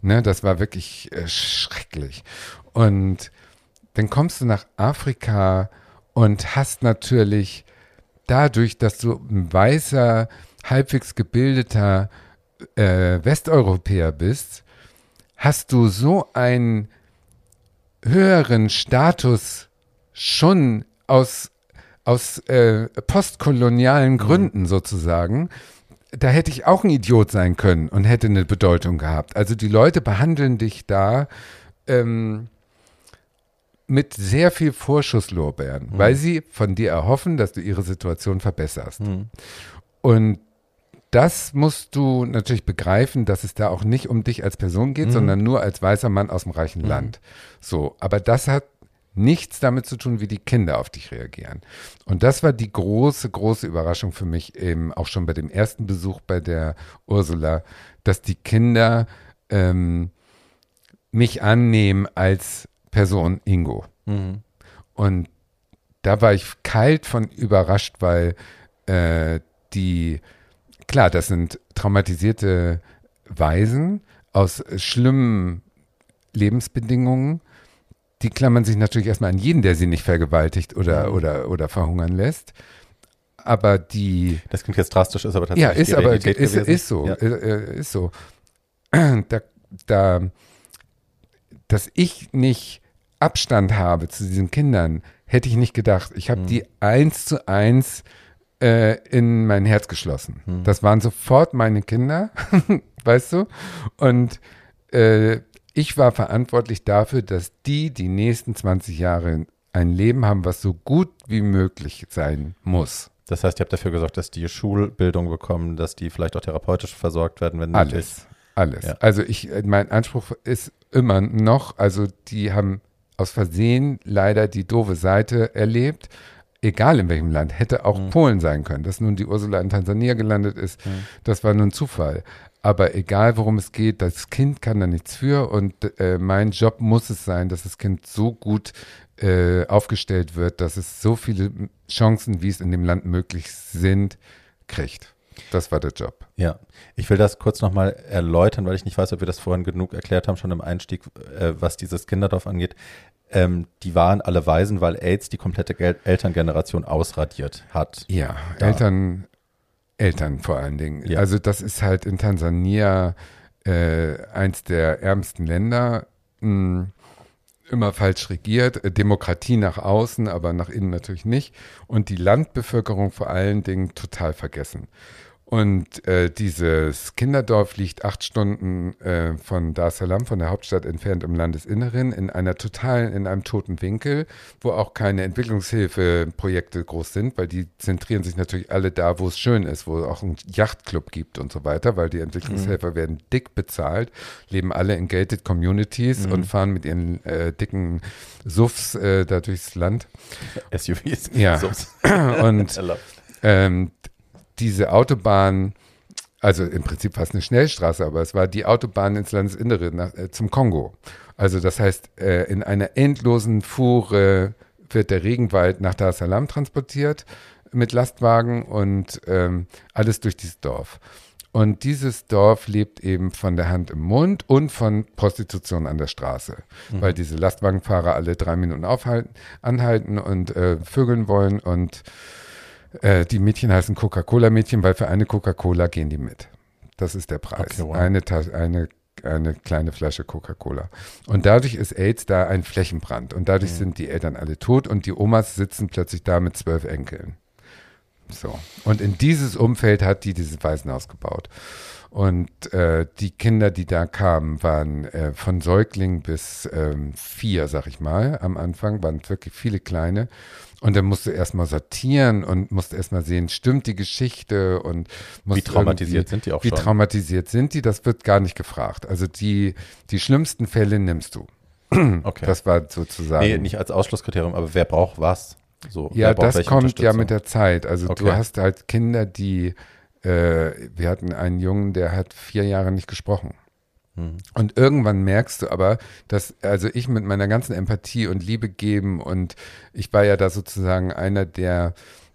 Ne, das war wirklich äh, schrecklich. Und dann kommst du nach Afrika und hast natürlich dadurch, dass du ein weißer, halbwegs gebildeter äh, Westeuropäer bist, hast du so einen höheren Status schon aus, aus äh, postkolonialen Gründen sozusagen. Da hätte ich auch ein Idiot sein können und hätte eine Bedeutung gehabt. Also die Leute behandeln dich da ähm, mit sehr viel Vorschusslorbeeren, weil sie von dir erhoffen, dass du ihre Situation verbesserst. Und das musst du natürlich begreifen, dass es da auch nicht um dich als Person geht, sondern nur als weißer Mann aus dem reichen Land. So, aber das hat nichts damit zu tun, wie die Kinder auf dich reagieren. Und das war die große, große Überraschung für mich eben auch schon bei dem ersten Besuch bei der Ursula, dass die Kinder ähm, mich annehmen als Person Ingo. Und da war ich kalt von überrascht, weil äh, die, klar, das sind traumatisierte Waisen aus schlimmen Lebensbedingungen. Die klammern sich natürlich erstmal an jeden, der sie nicht vergewaltigt oder, oder, oder verhungern lässt. Aber die, Das klingt jetzt drastisch, ist aber ja, tatsächlich ist die aber ist, gewesen. ist so, Ja. ist, äh, ist so. Da, da, dass ich nicht Abstand habe zu diesen Kindern, hätte ich nicht gedacht. Ich habe die eins zu eins äh, in mein Herz geschlossen. Mhm. Das waren sofort meine Kinder, weißt du? Und äh, ich war verantwortlich dafür, dass die die nächsten 20 Jahre ein Leben haben, was so gut wie möglich sein muss. Das heißt, ihr habt dafür gesorgt, dass die Schulbildung bekommen, dass die vielleicht auch therapeutisch versorgt werden, wenn nötig. Alles, alles. Ja. Also ich, mein Anspruch ist immer noch, also die haben aus Versehen leider die doofe Seite erlebt, egal in welchem Land, hätte auch Mhm. Polen sein können. Dass nun die Ursula in Tansania gelandet ist, das war nun Zufall. Aber egal, worum es geht, das Kind kann da nichts für und äh, mein Job muss es sein, dass das Kind so gut äh, aufgestellt wird, dass es so viele Chancen, wie es in dem Land möglich sind, kriegt. Das war der Job. Ja, ich will das kurz nochmal erläutern, weil ich nicht weiß, ob wir das vorhin genug erklärt haben, schon im Einstieg, äh, was dieses Kinderdorf angeht. Ähm, die waren alle Waisen, weil AIDS die komplette Gel Elterngeneration ausradiert hat. Ja, Da. Eltern, Eltern vor allen Dingen. Ja. Also das ist halt in Tansania äh, eins der ärmsten Länder, mh, immer falsch regiert, äh, Demokratie nach außen, aber nach innen natürlich nicht und die Landbevölkerung vor allen Dingen total vergessen. Und äh, dieses Kinderdorf liegt acht Stunden äh, von Dar es Salaam, von der Hauptstadt entfernt im Landesinneren, in einer totalen, in einem toten Winkel, wo auch keine Entwicklungshilfeprojekte groß sind, weil die zentrieren sich natürlich alle da, wo es schön ist, wo es auch einen Yachtclub gibt und so weiter, weil die Entwicklungshelfer werden dick bezahlt, leben alle in gated Communities und fahren mit ihren äh, dicken Suffs äh, da durchs Land. SUVs. Ja. So. Und ähm, diese Autobahn, also im Prinzip fast eine Schnellstraße, aber es war die Autobahn ins Landesinnere nach, äh, zum Kongo. Also das heißt, äh, in einer endlosen Fuhre wird der Regenwald nach Dar es Salaam transportiert mit Lastwagen und ähm, alles durch dieses Dorf. Und dieses Dorf lebt eben von der Hand im Mund und von Prostitution an der Straße, mhm. weil diese Lastwagenfahrer alle drei Minuten aufhalten, anhalten und äh, vögeln wollen und äh, die Mädchen heißen Coca-Cola-Mädchen, weil für eine Coca-Cola gehen die mit. Das ist der Preis. Okay, wow. eine, eine, eine kleine Flasche Coca-Cola. Und dadurch ist AIDS da ein Flächenbrand. Und dadurch mhm. sind die Eltern alle tot und die Omas sitzen plötzlich da mit zwölf Enkeln. So. Und in dieses Umfeld hat die dieses Waisenhaus gebaut. Und äh, die Kinder, die da kamen, waren äh, von Säugling bis ähm, vier, sag ich mal, am Anfang, waren wirklich viele kleine. Und dann musst du erstmal sortieren und musst erstmal sehen, stimmt die Geschichte und Wie traumatisiert sind die auch wie schon? Wie traumatisiert sind die? Das wird gar nicht gefragt. Also die, die schlimmsten Fälle nimmst du. Okay. Das war sozusagen. Nee, nicht als Ausschlusskriterium, aber wer braucht was? So, ja, das kommt ja mit der Zeit. Also okay. du hast halt Kinder, die, äh, wir hatten einen Jungen, der hat vier Jahre nicht gesprochen. Und irgendwann merkst du aber, dass, also ich mit meiner ganzen Empathie und Liebe geben und ich war ja da sozusagen einer der,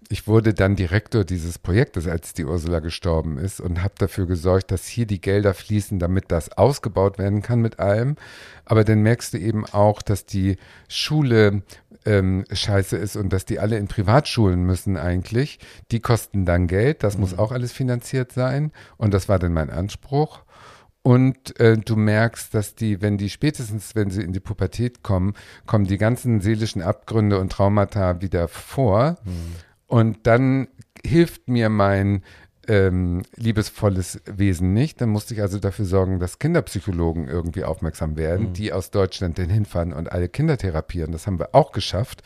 ich wurde dann Direktor dieses Projektes, als die Ursula gestorben ist und habe dafür gesorgt, dass hier die Gelder fließen, damit das ausgebaut werden kann mit allem. Aber dann merkst du eben auch, dass die Schule ähm, scheiße ist und dass die alle in Privatschulen müssen eigentlich. Die kosten dann Geld, das mhm. muss auch alles finanziert sein. Und das war dann mein Anspruch. Und äh, du merkst, dass die, wenn die spätestens, wenn sie in die Pubertät kommen, kommen die ganzen seelischen Abgründe und Traumata wieder vor. Mhm. Und dann hilft mir mein ähm, liebesvolles Wesen nicht. Dann musste ich also dafür sorgen, dass Kinderpsychologen irgendwie aufmerksam werden, mhm. die aus Deutschland denn hinfahren und alle Kinder therapieren. Das haben wir auch geschafft.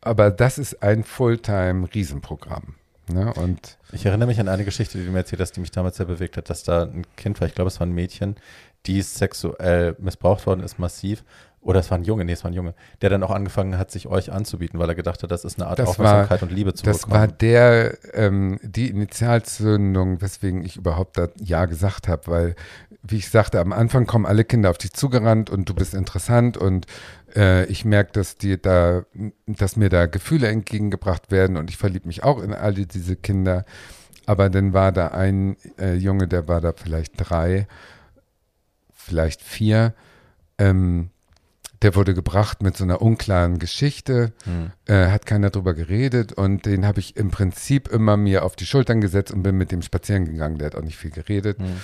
Aber das ist ein Fulltime-Riesenprogramm. Ne? Und ich erinnere mich an eine Geschichte, die du mir erzählt hast, die mich damals sehr bewegt hat, dass da ein Kind war, ich glaube, es war ein Mädchen, die sexuell missbraucht worden ist, massiv. Oder es war ein Junge, nee, es war ein Junge, der dann auch angefangen hat, sich euch anzubieten, weil er gedacht hat, das ist eine Art das Aufmerksamkeit war, und Liebe zu das bekommen. Das war der, ähm, die Initialzündung, weswegen ich überhaupt da Ja gesagt habe, weil, wie ich sagte, am Anfang kommen alle Kinder auf dich zugerannt und du bist interessant und äh, ich merke, dass die da, dass mir da Gefühle entgegengebracht werden und ich verliebe mich auch in alle diese Kinder. Aber dann war da ein äh, Junge, der war da vielleicht drei, vielleicht vier. Ähm, der wurde gebracht mit so einer unklaren Geschichte, hm. äh, hat keiner drüber geredet und den habe ich im Prinzip immer mir auf die Schultern gesetzt und bin mit dem spazieren gegangen. Der hat auch nicht viel geredet. Hm.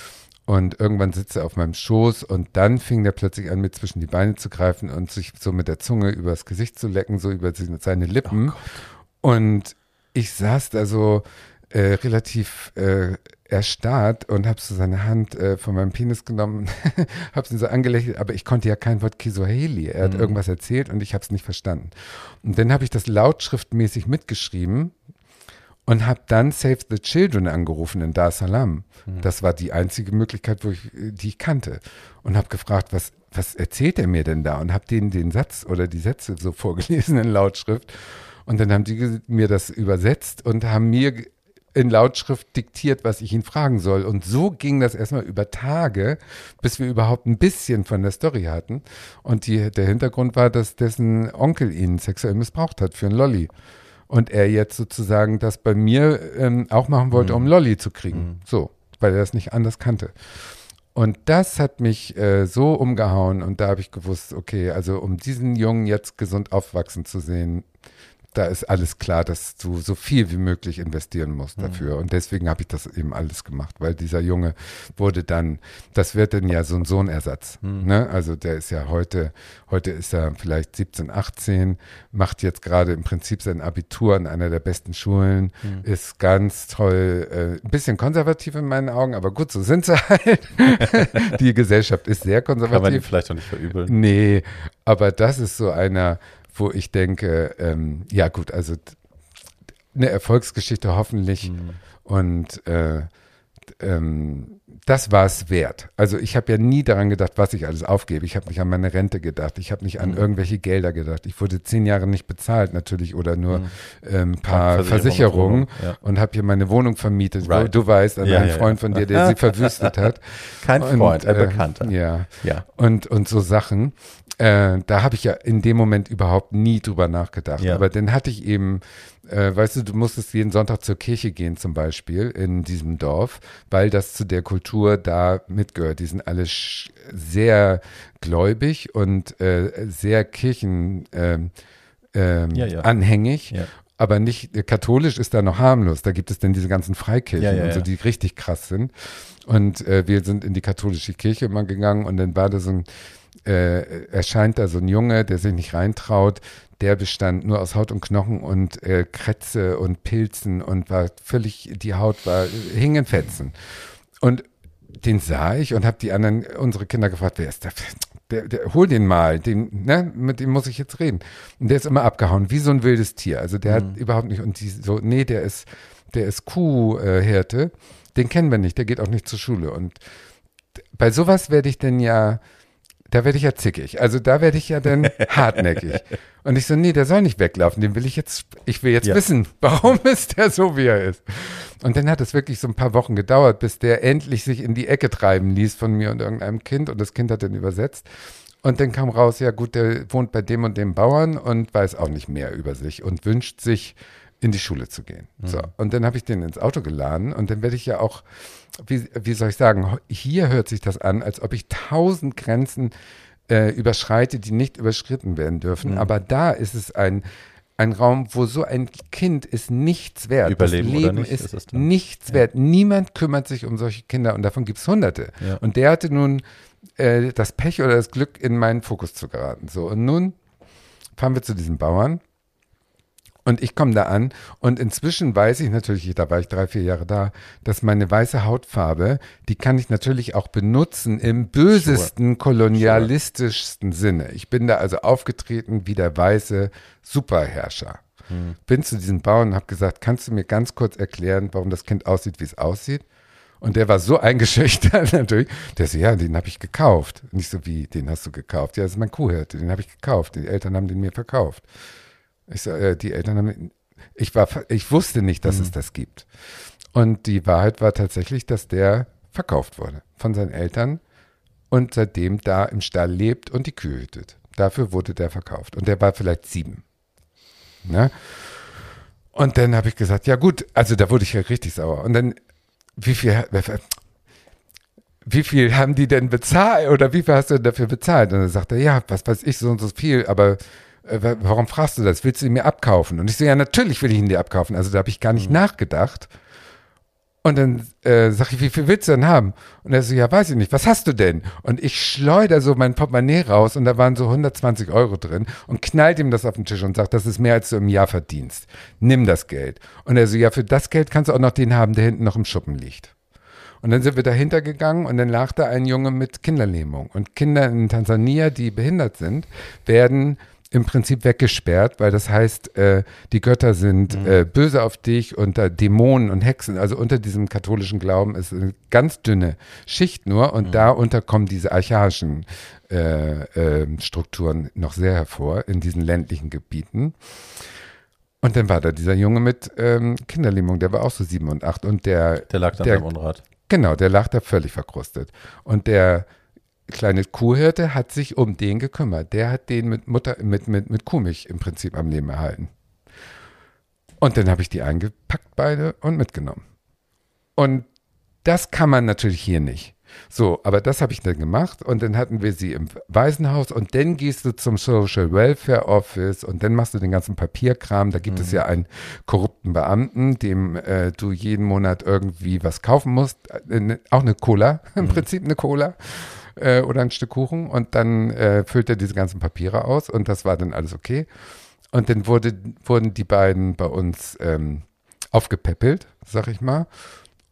Und irgendwann sitzt er auf meinem Schoß und dann fing der plötzlich an, mir zwischen die Beine zu greifen und sich so mit der Zunge übers Gesicht zu lecken, so über seine Lippen. Oh und ich saß da so äh, relativ äh, erstarrt und habe so seine Hand äh, von meinem Penis genommen, habe ihn so angelächelt, aber ich konnte ja kein Wort Kisuaheli. Er hat mhm. irgendwas erzählt und ich habe es nicht verstanden. Und dann habe ich das lautschriftmäßig mitgeschrieben und habe dann Save the Children angerufen in Dar es Salaam. Mhm. Das war die einzige Möglichkeit, wo ich, die ich kannte. Und habe gefragt, was, was erzählt er mir denn da? Und habe denen den Satz oder die Sätze so vorgelesen in Lautschrift. Und dann haben die mir das übersetzt und haben mir in Lautschrift diktiert, was ich ihn fragen soll. Und so ging das erstmal über Tage, bis wir überhaupt ein bisschen von der Story hatten. Und die, der Hintergrund war, dass dessen Onkel ihn sexuell missbraucht hat für einen Lolly. Und er jetzt sozusagen das bei mir ähm, auch machen wollte, mhm. um Lolly zu kriegen. Mhm. So, weil er das nicht anders kannte. Und das hat mich äh, so umgehauen und da habe ich gewusst, okay, also um diesen Jungen jetzt gesund aufwachsen zu sehen, da ist alles klar, dass du so viel wie möglich investieren musst mhm. dafür. Und deswegen habe ich das eben alles gemacht, weil dieser Junge wurde dann, das wird dann ja so ein Sohnersatz. Mhm. Ne? Also der ist ja heute, heute ist er vielleicht 17, 18, macht jetzt gerade im Prinzip sein Abitur an einer der besten Schulen, mhm. ist ganz toll, äh, ein bisschen konservativ in meinen Augen, aber gut, so sind sie halt. die Gesellschaft ist sehr konservativ. Kann man die vielleicht auch nicht verübeln. Nee, aber das ist so einer, wo ich denke, ähm, ja gut, also eine Erfolgsgeschichte hoffentlich mhm. und äh, ähm, das war es wert. Also ich habe ja nie daran gedacht, was ich alles aufgebe. Ich habe nicht an meine Rente gedacht. Ich habe nicht an mhm. irgendwelche Gelder gedacht. Ich wurde zehn Jahre nicht bezahlt natürlich oder nur mhm. ähm, paar Versicherungen ja. und habe hier meine Wohnung vermietet. Right. Du, du, weißt, an ja, einen ja, Freund von dir, der sie verwüstet hat. Kein Freund, und, ein äh, Bekannter. Ja. ja. Und, und so Sachen. Äh, da habe ich ja in dem Moment überhaupt nie drüber nachgedacht. Ja. Aber dann hatte ich eben, äh, weißt du, du musstest jeden Sonntag zur Kirche gehen zum Beispiel in diesem Dorf, weil das zu der Kultur da mitgehört. Die sind alle sehr gläubig und äh, sehr kirchen ähm, ähm, Ja, ja. Aber nicht, äh, katholisch ist da noch harmlos. Da gibt es dann diese ganzen Freikirchen und so, die richtig krass sind. Und äh, wir sind in die katholische Kirche immer gegangen und dann war da so ein, äh, erscheint da so ein Junge, der sich nicht reintraut. Der bestand nur aus Haut und Knochen und äh, Krätze und Pilzen und war völlig, die Haut war, hing in Fetzen. Und den sah ich und habe die anderen, unsere Kinder gefragt, wer ist der? Der, der, hol den mal, den, ne, mit dem muss ich jetzt reden. Und der ist immer abgehauen, wie so ein wildes Tier. Also der hat überhaupt nicht, und die so, nee, der ist, der ist Kuhhirte, den kennen wir nicht, der geht auch nicht zur Schule. Und bei sowas werde ich denn ja, da werde ich ja zickig. Also da werde ich ja dann hartnäckig. Und ich so, nee, der soll nicht weglaufen, den will ich jetzt, ich will jetzt Ja. wissen, warum ist der so, wie er ist. Und dann hat es wirklich so ein paar Wochen gedauert, bis der endlich sich in die Ecke treiben ließ von mir und irgendeinem Kind und das Kind hat dann übersetzt. Und dann kam raus, ja gut, der wohnt bei dem und dem Bauern und weiß auch nicht mehr über sich und wünscht sich, in die Schule zu gehen. So. Und dann habe ich den ins Auto geladen und dann werde ich ja auch, wie, wie soll ich sagen, hier hört sich das an, als ob ich tausend Grenzen äh, überschreite, die nicht überschritten werden dürfen. Aber da ist es ein, ein Raum, wo so ein Kind ist nichts wert. Überleben das Leben nicht, ist, ist nichts wert. Niemand kümmert sich um solche Kinder und davon gibt es hunderte. Ja. Und der hatte nun äh, das Pech oder das Glück, in meinen Fokus zu geraten. So, und nun fahren wir zu diesem Bauern. Und ich komme da an und inzwischen weiß ich natürlich, da war ich drei, vier Jahre da, dass meine weiße Hautfarbe, die kann ich natürlich auch benutzen im bösesten, kolonialistischsten Sinne. Ich bin da also aufgetreten wie der weiße Superherrscher. Bin zu diesem Bauern und habe gesagt, kannst du mir ganz kurz erklären, warum das Kind aussieht, wie es aussieht? Und der war so eingeschüchtert natürlich. Der so, ja, den habe ich gekauft. Nicht so wie, den hast du gekauft. Ja, das ist mein Kuhhirte, den habe ich gekauft. Die Eltern haben den mir verkauft. Ich äh, die Eltern haben, ich war, ich wusste nicht, dass es das gibt. Und die Wahrheit war tatsächlich, dass der verkauft wurde von seinen Eltern und seitdem da im Stall lebt und die Kühe hütet. Dafür wurde der verkauft. Und der war vielleicht sieben. Ne? Und dann habe ich gesagt, ja gut, also da wurde ich ja richtig sauer. Und dann, wie viel, wie viel haben die denn bezahlt oder wie viel hast du denn dafür bezahlt? Und dann sagt er, ja, was weiß ich, so und so viel, aber warum fragst du das? Willst du ihn mir abkaufen? Und ich so, ja, natürlich will ich ihn dir abkaufen. Also da habe ich gar nicht nachgedacht. Und dann äh, sag ich, wie viel willst du denn haben? Und er so, ja, weiß ich nicht, was hast du denn? Und ich schleuder so mein Portemonnaie raus und da waren so 120 Euro drin und knallt ihm das auf den Tisch und sagt, das ist mehr, als du im Jahr verdienst. Nimm das Geld. Und er so, ja, für das Geld kannst du auch noch den haben, der hinten noch im Schuppen liegt. Und dann sind wir dahinter gegangen und dann lag da ein Junge mit Kinderlähmung. Und Kinder in Tansania, die behindert sind, werden im Prinzip weggesperrt, weil das heißt, äh, die Götter sind äh, böse auf dich und da Dämonen und Hexen. Also unter diesem katholischen Glauben ist eine ganz dünne Schicht nur und darunter kommen diese archaischen äh, äh, Strukturen noch sehr hervor in diesen ländlichen Gebieten. Und dann war da dieser Junge mit ähm, Kinderlähmung, der war auch so sieben und acht und der Der lag dann Der- beim Unrat. Genau, der lag da völlig verkrustet. Und der kleine Kuhhirte hat sich um den gekümmert. Der hat den mit Mutter, mit, mit, mit Kuhmilch im Prinzip am Leben erhalten. Und dann habe ich die eingepackt beide und mitgenommen. Und das kann man natürlich hier nicht. So, aber das habe ich dann gemacht und dann hatten wir sie im Waisenhaus und dann gehst du zum Social Welfare Office und dann machst du den ganzen Papierkram. Da gibt es ja einen korrupten Beamten, dem äh, du jeden Monat irgendwie was kaufen musst. Äh, ne- auch eine Cola, im Prinzip eine Cola äh, oder ein Stück Kuchen und dann äh, füllt er diese ganzen Papiere aus und das war dann alles okay. Und dann wurde, wurden die beiden bei uns ähm, aufgepäppelt, sag ich mal.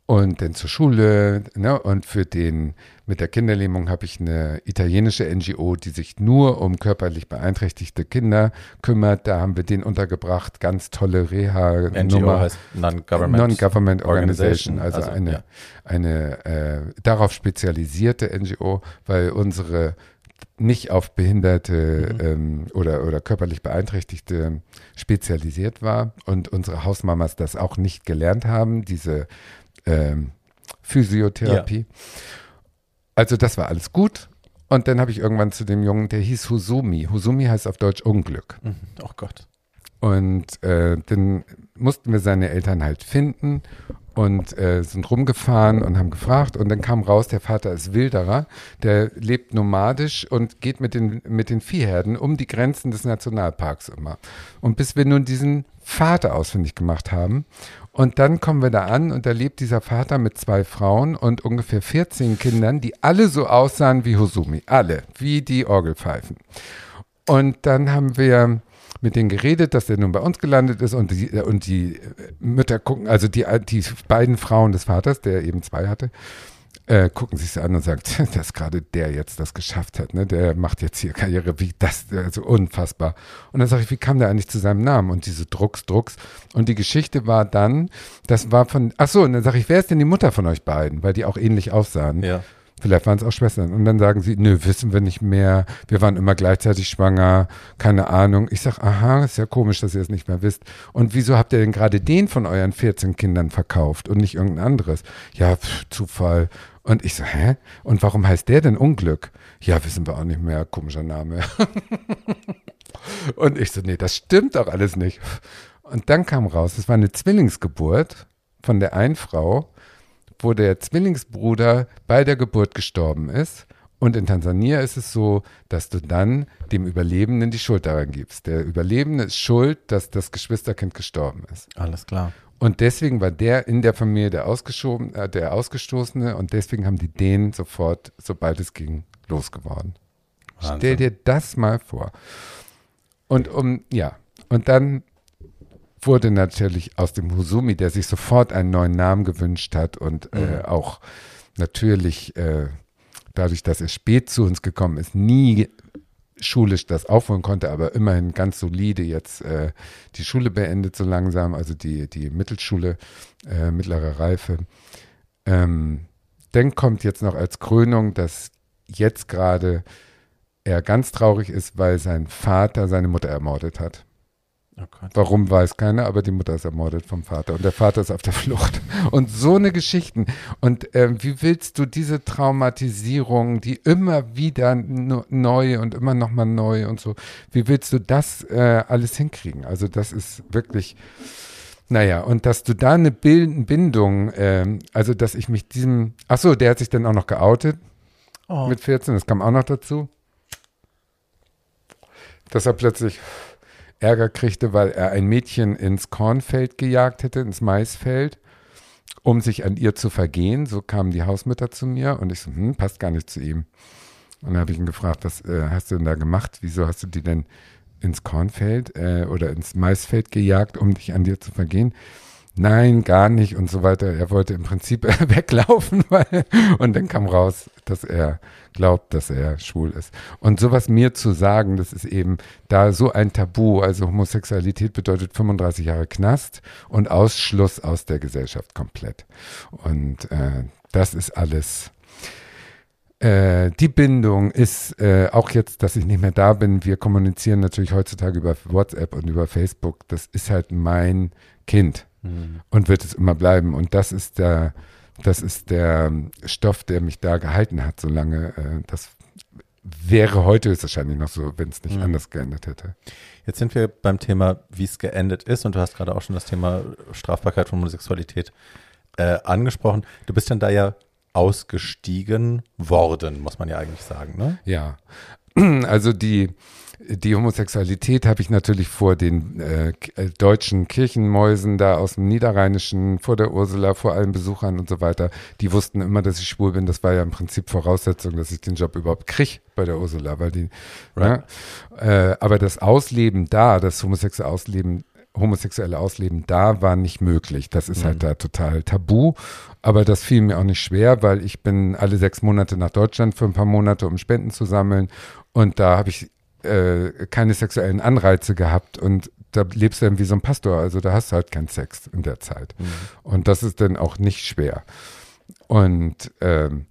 Und dann zur Schule. Ne? Und für den mit der Kinderlähmung habe ich eine italienische NGO, die sich nur um körperlich beeinträchtigte Kinder kümmert. Da haben wir den untergebracht. Ganz tolle NGO Reha-Nummer. heißt Non-Government. Non-Government Organization, Organization, also, also, eine, ja. eine äh, darauf spezialisierte NGO, weil unsere nicht auf Behinderte Mhm. ähm, oder, oder körperlich Beeinträchtigte spezialisiert war und unsere Hausmamas das auch nicht gelernt haben, diese ähm, Physiotherapie. Also das war alles gut. Und dann habe ich irgendwann zu dem Jungen, der hieß Husumi. Husumi heißt auf Deutsch Unglück. Mhm. Oh Gott. Und äh, dann mussten wir seine Eltern halt finden und äh, sind rumgefahren und haben gefragt. Und dann kam raus, der Vater ist Wilderer, der lebt nomadisch und geht mit den, mit den Viehherden um die Grenzen des Nationalparks immer. Und bis wir nun diesen Vater ausfindig gemacht haben. Und dann kommen wir da an und da lebt dieser Vater mit zwei Frauen und ungefähr 14 Kindern, die alle so aussahen wie Hosumi. Alle, wie die Orgelpfeifen. Und dann haben wir mit denen geredet, dass der nun bei uns gelandet ist und die, und die Mütter gucken, also die, die beiden Frauen des Vaters, der eben zwei hatte, äh, gucken sich an und sagen, dass gerade der jetzt das geschafft hat, ne? Der macht jetzt hier Karriere, wie das, also unfassbar. Und dann sage ich, wie kam der eigentlich zu seinem Namen? Und diese Drucks, Drucks. Und die Geschichte war dann, das war von, ach so, und dann sage ich, wer ist denn die Mutter von euch beiden? Weil die auch ähnlich aussahen. Ja. Vielleicht waren es auch Schwestern. Und dann sagen sie, nö, wissen wir nicht mehr. Wir waren immer gleichzeitig schwanger. Keine Ahnung. Ich sage, aha, ist ja komisch, dass ihr es nicht mehr wisst. Und wieso habt ihr denn gerade den von euren 14 Kindern verkauft und nicht irgendein anderes? Ja, pff, Zufall. Und ich so, hä? Und warum heißt der denn Unglück? Ja, wissen wir auch nicht mehr. Komischer Name. und ich so, nee, das stimmt doch alles nicht. Und dann kam raus, es war eine Zwillingsgeburt von der einen Frau wo der Zwillingsbruder bei der Geburt gestorben ist. Und in Tansania ist es so, dass du dann dem Überlebenden die Schuld daran gibst. Der Überlebende ist schuld, dass das Geschwisterkind gestorben ist. Alles klar. Und deswegen war der in der Familie der, Ausgeschoben, äh, der Ausgestoßene und deswegen haben die den sofort, sobald es ging, losgeworden. Wahnsinn. Stell dir das mal vor. Und um, ja, und dann wurde natürlich aus dem Husumi, der sich sofort einen neuen Namen gewünscht hat und äh, mhm. äh, auch natürlich äh, dadurch, dass er spät zu uns gekommen ist, nie schulisch das aufholen konnte, aber immerhin ganz solide jetzt äh, die Schule beendet so langsam, also die, die Mittelschule, äh, mittlere Reife. Ähm, dann kommt jetzt noch als Krönung, dass jetzt gerade er ganz traurig ist, weil sein Vater seine Mutter ermordet hat. Oh Warum weiß keiner, aber die Mutter ist ermordet vom Vater und der Vater ist auf der Flucht. Und so eine Geschichten. Und äh, wie willst du diese Traumatisierung, die immer wieder neu und immer nochmal neu und so, wie willst du das äh, alles hinkriegen? Also das ist wirklich, naja, und dass du da eine Bindung, äh, also dass ich mich diesem, ach so, der hat sich dann auch noch geoutet oh. mit 14, das kam auch noch dazu. Dass er plötzlich Ärger kriegte, weil er ein Mädchen ins Kornfeld gejagt hätte, ins Maisfeld, um sich an ihr zu vergehen. So kamen die Hausmütter zu mir und ich so, hm, passt gar nicht zu ihm. Und dann habe ich ihn gefragt, was äh, hast du denn da gemacht? Wieso hast du die denn ins Kornfeld äh, oder ins Maisfeld gejagt, um dich an dir zu vergehen? Nein, gar nicht und so weiter. Er wollte im Prinzip weglaufen, weil, und dann kam raus, dass er glaubt, dass er schwul ist. Und sowas mir zu sagen, das ist eben da so ein Tabu. Also Homosexualität bedeutet 35 Jahre Knast und Ausschluss aus der Gesellschaft komplett. Und äh, das ist alles. Äh, die Bindung ist äh, auch jetzt, dass ich nicht mehr da bin. Wir kommunizieren natürlich heutzutage über WhatsApp und über Facebook. Das ist halt mein Kind mhm. und wird es immer bleiben. Und das ist der, das ist der Stoff, der mich da gehalten hat, solange äh, das wäre heute wahrscheinlich noch so, wenn es nicht mhm. anders geendet hätte. Jetzt sind wir beim Thema, wie es geendet ist, und du hast gerade auch schon das Thema Strafbarkeit von Homosexualität äh, angesprochen. Du bist dann da ja ausgestiegen worden, muss man ja eigentlich sagen, ne? Ja. Also die die Homosexualität habe ich natürlich vor den äh, deutschen Kirchenmäusen da aus dem Niederrheinischen, vor der Ursula, vor allen Besuchern und so weiter. Die wussten immer, dass ich schwul bin. Das war ja im Prinzip Voraussetzung, dass ich den Job überhaupt kriege bei der Ursula, weil die, right. ne? äh, aber das Ausleben da, das homosexuelle Ausleben homosexuelle Ausleben da war nicht möglich. Das ist halt mhm. halt da total tabu. Aber das fiel mir auch nicht schwer, weil ich bin alle sechs Monate nach Deutschland für ein paar Monate, um Spenden zu sammeln. Und da habe ich äh, keine sexuellen Anreize gehabt und da lebst du dann wie so ein Pastor, also da hast du halt keinen Sex in der Zeit. Mhm. Und das ist dann auch nicht schwer. Und ähm,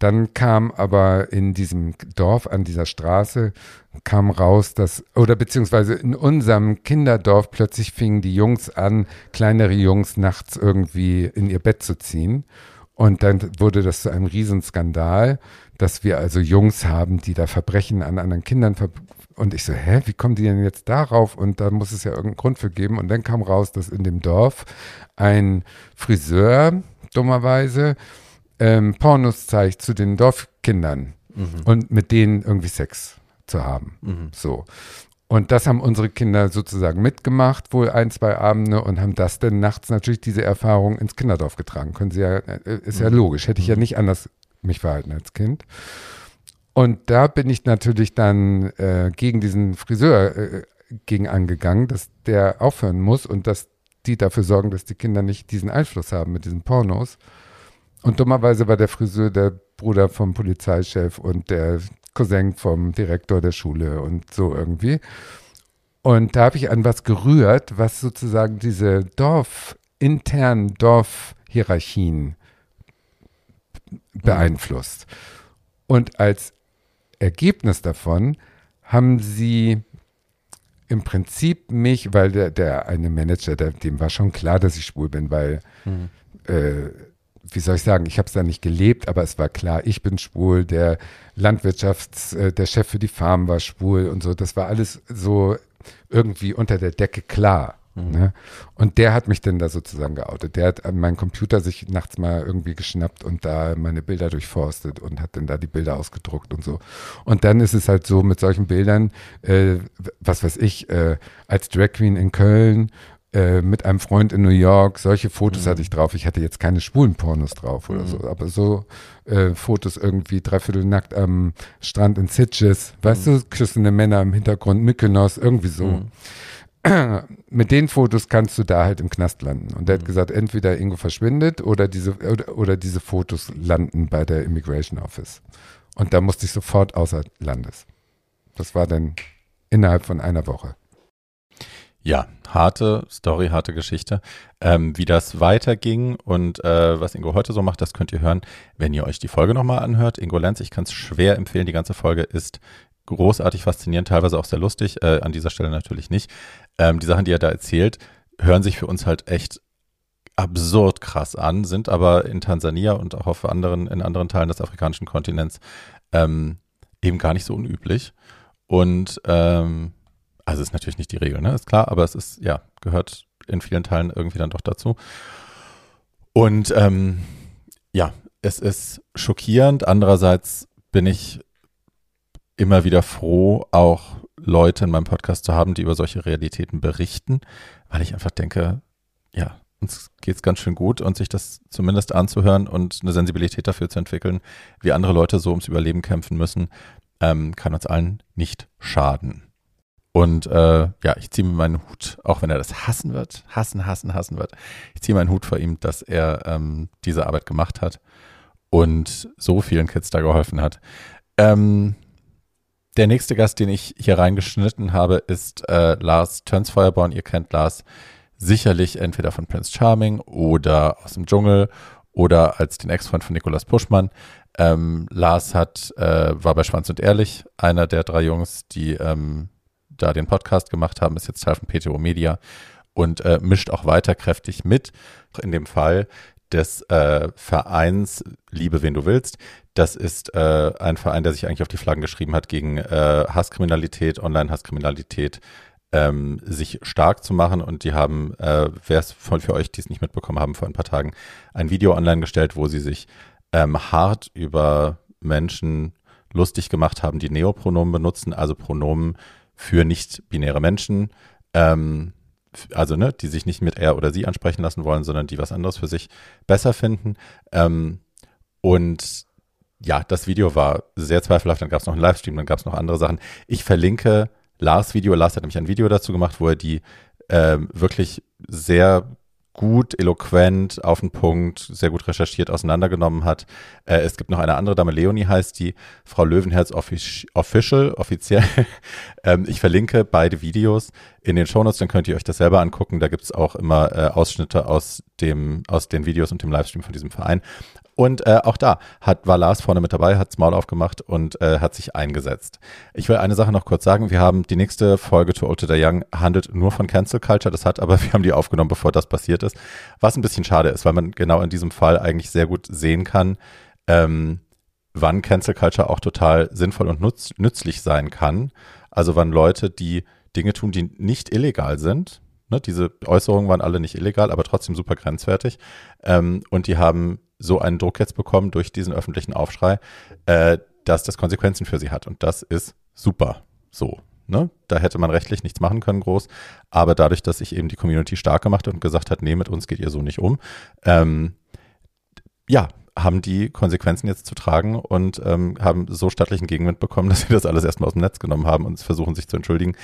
dann kam aber in diesem Dorf an dieser Straße kam raus, dass, oder beziehungsweise in unserem Kinderdorf plötzlich fingen die Jungs an, kleinere Jungs nachts irgendwie in ihr Bett zu ziehen. Und dann wurde das zu einem Riesenskandal, dass wir also Jungs haben, die da Verbrechen an anderen Kindern ver und ich so, hä, wie kommen die denn jetzt darauf? Und da muss es ja irgendeinen Grund für geben. Und dann kam raus, dass in dem Dorf ein Friseur, dummerweise, ähm, Pornos zeigt zu den Dorfkindern mhm. und mit denen irgendwie Sex zu haben. Mhm. So. Und das haben unsere Kinder sozusagen mitgemacht, wohl ein, zwei Abende und haben das dann nachts natürlich diese Erfahrung ins Kinderdorf getragen. Können sie ja, äh, ist ja mhm. logisch. Hätte ich ja mhm. nicht anders mich verhalten als Kind. Und da bin ich natürlich dann äh, gegen diesen Friseur äh, gegen angegangen, dass der aufhören muss und dass die dafür sorgen, dass die Kinder nicht diesen Einfluss haben mit diesen Pornos. Und dummerweise war der Friseur der Bruder vom Polizeichef und der Cousin vom Direktor der Schule und so irgendwie. Und da habe ich an was gerührt, was sozusagen diese Dorf, internen Dorfhierarchien beeinflusst. Und als Ergebnis davon haben sie im Prinzip mich, weil der, der eine Manager, der, dem war schon klar, dass ich schwul bin, weil mhm. äh, wie soll ich sagen, ich habe es da nicht gelebt, aber es war klar, ich bin schwul, der Landwirtschafts-, äh, der Chef für die Farm war schwul und so. Das war alles so irgendwie unter der Decke klar. Mhm. Ne? Und der hat mich dann da sozusagen geoutet. Der hat an meinen Computer sich nachts mal irgendwie geschnappt und da meine Bilder durchforstet und hat dann da die Bilder ausgedruckt und so. Und dann ist es halt so mit solchen Bildern, äh, was weiß ich, äh, als Drag Queen in Köln äh, mit einem Freund in New York, solche Fotos mhm. hatte ich drauf. Ich hatte jetzt keine schwulen Pornos drauf oder mhm. so, aber so äh, Fotos irgendwie dreiviertel nackt am Strand in Sitges, weißt mhm. du, küssende Männer im Hintergrund, Mykonos, irgendwie so. Mhm. Mit den Fotos kannst du da halt im Knast landen. Und der hat mhm. gesagt, entweder Ingo verschwindet oder diese, oder, oder diese Fotos landen bei der Immigration Office. Und da musste ich sofort außer Landes. Das war dann innerhalb von einer Woche. Ja, harte Story, harte Geschichte. Ähm, wie das weiterging und äh, was Ingo heute so macht, das könnt ihr hören, wenn ihr euch die Folge nochmal anhört. Ingo Lenz, ich kann es schwer empfehlen. Die ganze Folge ist großartig faszinierend, teilweise auch sehr lustig. Äh, an dieser Stelle natürlich nicht. Ähm, die Sachen, die er da erzählt, hören sich für uns halt echt absurd krass an, sind aber in Tansania und auch auf anderen, in anderen Teilen des afrikanischen Kontinents ähm, eben gar nicht so unüblich. Und ähm, also ist natürlich nicht die Regel, ne? Ist klar, aber es ist, ja, gehört in vielen Teilen irgendwie dann doch dazu. Und ähm, ja, es ist schockierend. Andererseits bin ich immer wieder froh, auch Leute in meinem Podcast zu haben, die über solche Realitäten berichten, weil ich einfach denke, ja, uns geht es ganz schön gut und sich das zumindest anzuhören und eine Sensibilität dafür zu entwickeln, wie andere Leute so ums Überleben kämpfen müssen, ähm, kann uns allen nicht schaden. Und äh, ja, ich ziehe mir meinen Hut, auch wenn er das hassen wird, hassen, hassen, hassen wird. Ich ziehe meinen Hut vor ihm, dass er ähm, diese Arbeit gemacht hat und so vielen Kids da geholfen hat. Ähm, der nächste Gast, den ich hier reingeschnitten habe, ist äh, Lars Tönsfeuerborn. Ihr kennt Lars sicherlich entweder von Prince Charming oder aus dem Dschungel oder als den Ex-Freund von Nikolaus Puschmann. Ähm, Lars hat, äh, war bei Schwanz und Ehrlich einer der drei Jungs, die ähm, da den Podcast gemacht haben, ist jetzt Teil von PTO Media und äh, mischt auch weiter kräftig mit. In dem Fall des äh, Vereins Liebe, wen du willst. Das ist äh, ein Verein, der sich eigentlich auf die Flaggen geschrieben hat, gegen äh, Hasskriminalität, Online-Hasskriminalität ähm, sich stark zu machen. Und die haben, äh, wer es von für euch, die es nicht mitbekommen haben, vor ein paar Tagen ein Video online gestellt, wo sie sich ähm, hart über Menschen lustig gemacht haben, die Neopronomen benutzen, also Pronomen, für nicht-binäre Menschen, ähm, also ne, die sich nicht mit er oder sie ansprechen lassen wollen, sondern die was anderes für sich besser finden. Ähm, und ja, das Video war sehr zweifelhaft. Dann gab es noch einen Livestream, dann gab es noch andere Sachen. Ich verlinke Lars Video. Lars hat nämlich ein Video dazu gemacht, wo er die ähm, wirklich sehr gut, eloquent, auf den Punkt, sehr gut recherchiert auseinandergenommen hat. Äh, es gibt noch eine andere Dame, Leonie heißt die, Frau Löwenherz Official, offiziell. ähm, ich verlinke beide Videos in den Shownotes, dann könnt ihr euch das selber angucken. Da gibt es auch immer äh, Ausschnitte aus dem, aus den Videos und dem Livestream von diesem Verein. Und äh, auch da hat, war Lars vorne mit dabei, hat's Maul aufgemacht und äh, hat sich eingesetzt. Ich will eine Sache noch kurz sagen. Wir haben die nächste Folge To Old to the Young handelt nur von Cancel Culture. Das hat aber, wir haben die aufgenommen, bevor das passiert ist. Was ein bisschen schade ist, weil man genau in diesem Fall eigentlich sehr gut sehen kann, ähm, wann Cancel Culture auch total sinnvoll und nutz, nützlich sein kann. Also wann Leute, die Dinge tun, die nicht illegal sind, ne, diese Äußerungen waren alle nicht illegal, aber trotzdem super grenzwertig. Ähm, und die haben so einen Druck jetzt bekommen durch diesen öffentlichen Aufschrei, äh, dass das Konsequenzen für sie hat. Und das ist super so. Ne? Da hätte man rechtlich nichts machen können, groß. Aber dadurch, dass sich eben die Community stark gemacht hat und gesagt hat, nee, mit uns geht ihr so nicht um, ähm, ja, haben die Konsequenzen jetzt zu tragen und ähm, haben so stattlichen Gegenwind bekommen, dass sie das alles erstmal aus dem Netz genommen haben und versuchen sich zu entschuldigen.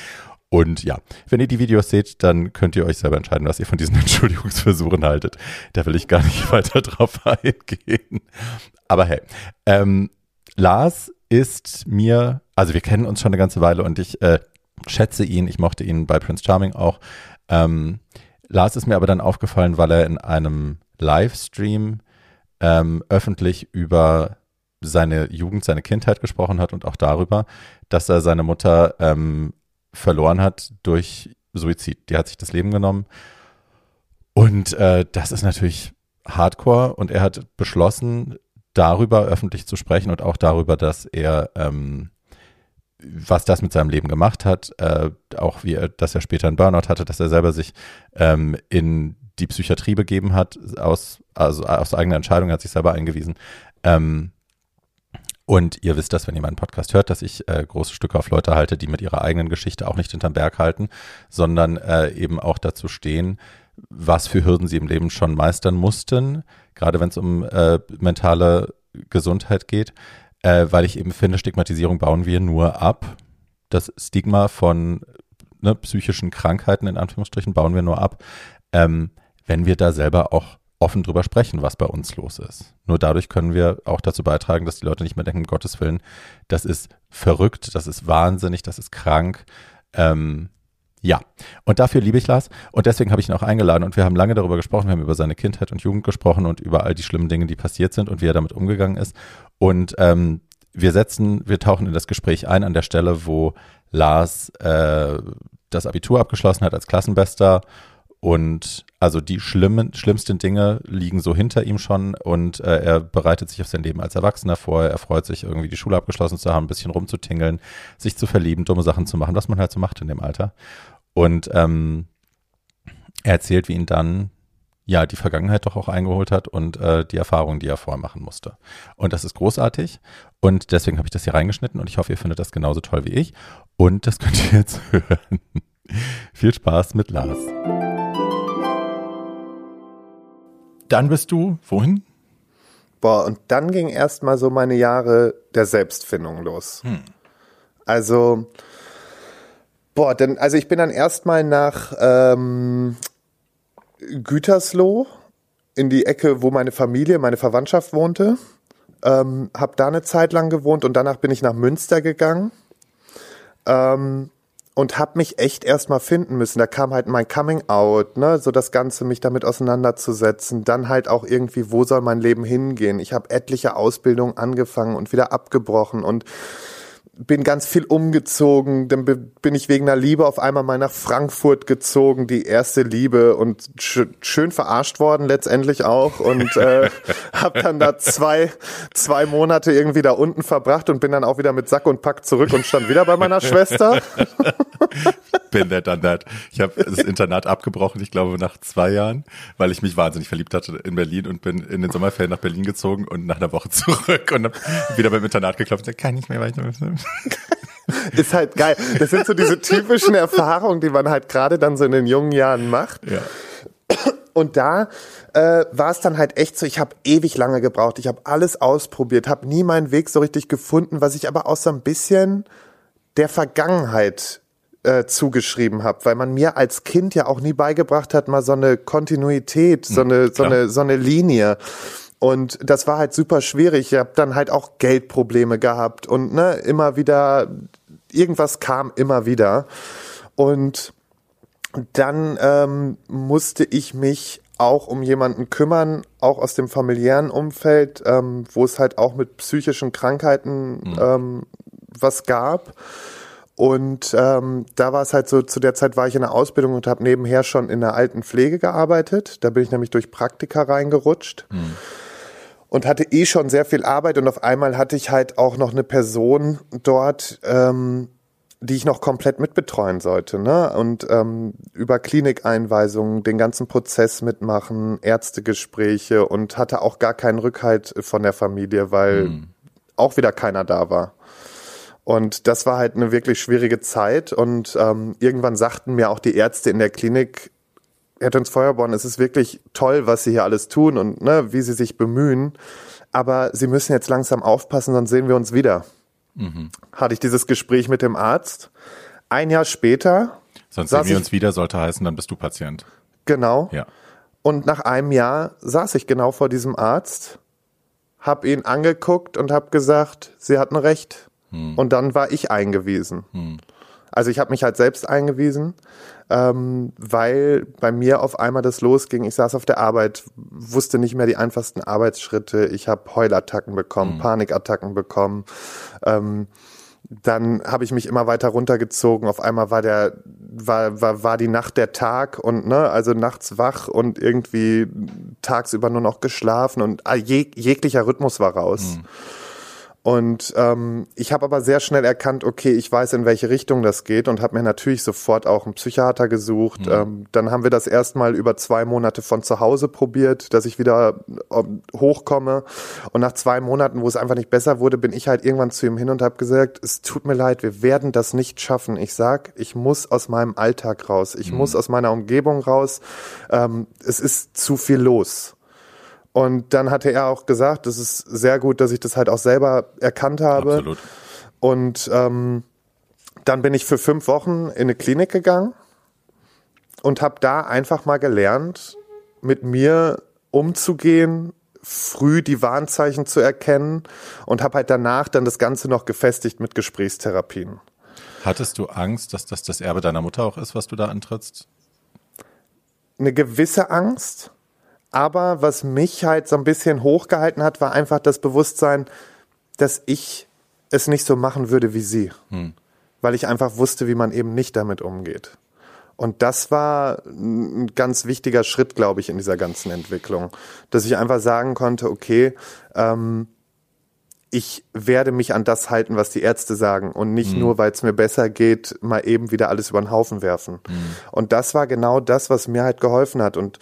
Und ja, wenn ihr die Videos seht, dann könnt ihr euch selber entscheiden, was ihr von diesen Entschuldigungsversuchen haltet. Da will ich gar nicht weiter drauf eingehen. Aber hey, ähm, Lars ist mir, also wir kennen uns schon eine ganze Weile und ich äh, schätze ihn, ich mochte ihn bei Prince Charming auch. Ähm, Lars ist mir aber dann aufgefallen, weil er in einem Livestream ähm, öffentlich über seine Jugend, seine Kindheit gesprochen hat und auch darüber, dass er seine Mutter ähm, verloren hat durch Suizid. Die hat sich das Leben genommen. Und äh, das ist natürlich hardcore. Und er hat beschlossen, darüber öffentlich zu sprechen und auch darüber, dass er, ähm, was das mit seinem Leben gemacht hat, äh, auch wie er, dass er später einen Burnout hatte, dass er selber sich ähm, in die Psychiatrie begeben hat, aus, also aus eigener Entscheidung, er hat sich selber eingewiesen. Ähm, und ihr wisst das, wenn ihr meinen Podcast hört, dass ich äh, große Stücke auf Leute halte, die mit ihrer eigenen Geschichte auch nicht hinterm Berg halten, sondern äh, eben auch dazu stehen, was für Hürden sie im Leben schon meistern mussten, gerade wenn es um äh, mentale Gesundheit geht, äh, weil ich eben finde, Stigmatisierung bauen wir nur ab. Das Stigma von ne, psychischen Krankheiten in Anführungsstrichen bauen wir nur ab, ähm, wenn wir da selber auch offen drüber sprechen, was bei uns los ist. Nur dadurch können wir auch dazu beitragen, dass die Leute nicht mehr denken, um Gottes Willen, das ist verrückt, das ist wahnsinnig, das ist krank. Ähm, ja, und dafür liebe ich Lars und deswegen habe ich ihn auch eingeladen und wir haben lange darüber gesprochen, wir haben über seine Kindheit und Jugend gesprochen und über all die schlimmen Dinge, die passiert sind und wie er damit umgegangen ist. Und ähm, wir setzen, wir tauchen in das Gespräch ein an der Stelle, wo Lars äh, das Abitur abgeschlossen hat als Klassenbester und also die schlimmen, schlimmsten Dinge liegen so hinter ihm schon und äh, er bereitet sich auf sein Leben als Erwachsener vor. Er freut sich irgendwie die Schule abgeschlossen zu haben, ein bisschen rumzutingeln, sich zu verlieben, dumme Sachen zu machen, was man halt so macht in dem Alter. Und ähm, er erzählt, wie ihn dann ja die Vergangenheit doch auch eingeholt hat und äh, die Erfahrungen, die er vorher machen musste. Und das ist großartig und deswegen habe ich das hier reingeschnitten und ich hoffe, ihr findet das genauso toll wie ich. Und das könnt ihr jetzt hören. Viel Spaß mit Lars. Dann bist du wohin? Boah, und dann ging erstmal so meine Jahre der Selbstfindung los. Hm. Also, boah, denn, also ich bin dann erstmal nach ähm, Gütersloh in die Ecke, wo meine Familie, meine Verwandtschaft wohnte. Ähm, hab da eine Zeit lang gewohnt und danach bin ich nach Münster gegangen. Ähm, und habe mich echt erstmal finden müssen. Da kam halt mein Coming Out, ne, so das Ganze, mich damit auseinanderzusetzen. Dann halt auch irgendwie, wo soll mein Leben hingehen? Ich habe etliche Ausbildungen angefangen und wieder abgebrochen und bin ganz viel umgezogen, dann bin ich wegen einer Liebe auf einmal mal nach Frankfurt gezogen, die erste Liebe und sch schön verarscht worden letztendlich auch und äh, habe dann da zwei zwei Monate irgendwie da unten verbracht und bin dann auch wieder mit Sack und Pack zurück und stand wieder bei meiner Schwester. bin der dann that. Ich habe das Internat abgebrochen, ich glaube nach zwei Jahren, weil ich mich wahnsinnig verliebt hatte in Berlin und bin in den Sommerferien nach Berlin gezogen und nach einer Woche zurück und hab wieder beim Internat geklopft und gesagt, kann ich mehr weiter. ist halt geil. Das sind so diese typischen Erfahrungen, die man halt gerade dann so in den jungen Jahren macht. Ja. Und da äh, war es dann halt echt so, ich habe ewig lange gebraucht, ich habe alles ausprobiert, habe nie meinen Weg so richtig gefunden, was ich aber auch so ein bisschen der Vergangenheit äh, zugeschrieben habe, weil man mir als Kind ja auch nie beigebracht hat, mal so eine Kontinuität, so hm, eine, so eine, so eine Linie. Und das war halt super schwierig. Ich habe dann halt auch Geldprobleme gehabt und ne, immer wieder, irgendwas kam immer wieder. Und dann ähm, musste ich mich auch um jemanden kümmern, auch aus dem familiären Umfeld, ähm, wo es halt auch mit psychischen Krankheiten mhm. ähm, was gab. Und ähm, da war es halt so, zu der Zeit war ich in der Ausbildung und habe nebenher schon in der alten Pflege gearbeitet. Da bin ich nämlich durch Praktika reingerutscht. Mhm. Und hatte eh schon sehr viel Arbeit und auf einmal hatte ich halt auch noch eine Person dort, ähm, die ich noch komplett mitbetreuen sollte. Ne? Und ähm, über Klinikeinweisungen den ganzen Prozess mitmachen, Ärztegespräche und hatte auch gar keinen Rückhalt von der Familie, weil mhm. auch wieder keiner da war. Und das war halt eine wirklich schwierige Zeit. Und ähm, irgendwann sagten mir auch die Ärzte in der Klinik, Herr Töns Feuerborn, es ist wirklich toll, was Sie hier alles tun und ne, wie Sie sich bemühen. Aber Sie müssen jetzt langsam aufpassen, sonst sehen wir uns wieder. Mhm. Hatte ich dieses Gespräch mit dem Arzt. Ein Jahr später. Sonst sehen wir uns wieder, sollte heißen, dann bist du Patient. Genau. Ja. Und nach einem Jahr saß ich genau vor diesem Arzt, hab ihn angeguckt und hab gesagt, Sie hatten recht hm. Und dann war ich eingewiesen. Hm. Also ich habe mich halt selbst eingewiesen, ähm, weil bei mir auf einmal das losging. Ich saß auf der Arbeit, wusste nicht mehr die einfachsten Arbeitsschritte. Ich habe Heulattacken bekommen, hm. Panikattacken bekommen. Ähm, dann habe ich mich immer weiter runtergezogen. Auf einmal war der war, war, war die Nacht der Tag und ne, also nachts wach und irgendwie tagsüber nur noch geschlafen und jeg jeglicher Rhythmus war raus. Mhm. Und ähm, ich habe aber sehr schnell erkannt, okay, ich weiß, in welche Richtung das geht und habe mir natürlich sofort auch einen Psychiater gesucht. Mhm. Ähm, dann haben wir das erstmal über zwei Monate von zu Hause probiert, dass ich wieder ähm, hochkomme. Und nach zwei Monaten, wo es einfach nicht besser wurde, bin ich halt irgendwann zu ihm hin und habe gesagt, es tut mir leid, wir werden das nicht schaffen. Ich sag, ich muss aus meinem Alltag raus, ich mhm. muss aus meiner Umgebung raus. Ähm, es ist zu viel los. Und dann hatte er auch gesagt, das ist sehr gut, dass ich das halt auch selber erkannt habe. Absolut. Und ähm, dann bin ich für fünf Wochen in eine Klinik gegangen und habe da einfach mal gelernt, mit mir umzugehen, früh die Warnzeichen zu erkennen und habe halt danach dann das Ganze noch gefestigt mit Gesprächstherapien. Hattest du Angst, dass das das Erbe deiner Mutter auch ist, was du da antrittst? Eine gewisse Angst, aber was mich halt so ein bisschen hochgehalten hat, war einfach das Bewusstsein, dass ich es nicht so machen würde wie sie. Hm. Weil ich einfach wusste, wie man eben nicht damit umgeht. Und das war ein ganz wichtiger Schritt, glaube ich, in dieser ganzen Entwicklung. Dass ich einfach sagen konnte, okay, ähm, ich werde mich an das halten, was die Ärzte sagen und nicht mhm. nur, weil es mir besser geht, mal eben wieder alles über den Haufen werfen. Mhm. Und das war genau das, was mir halt geholfen hat. Und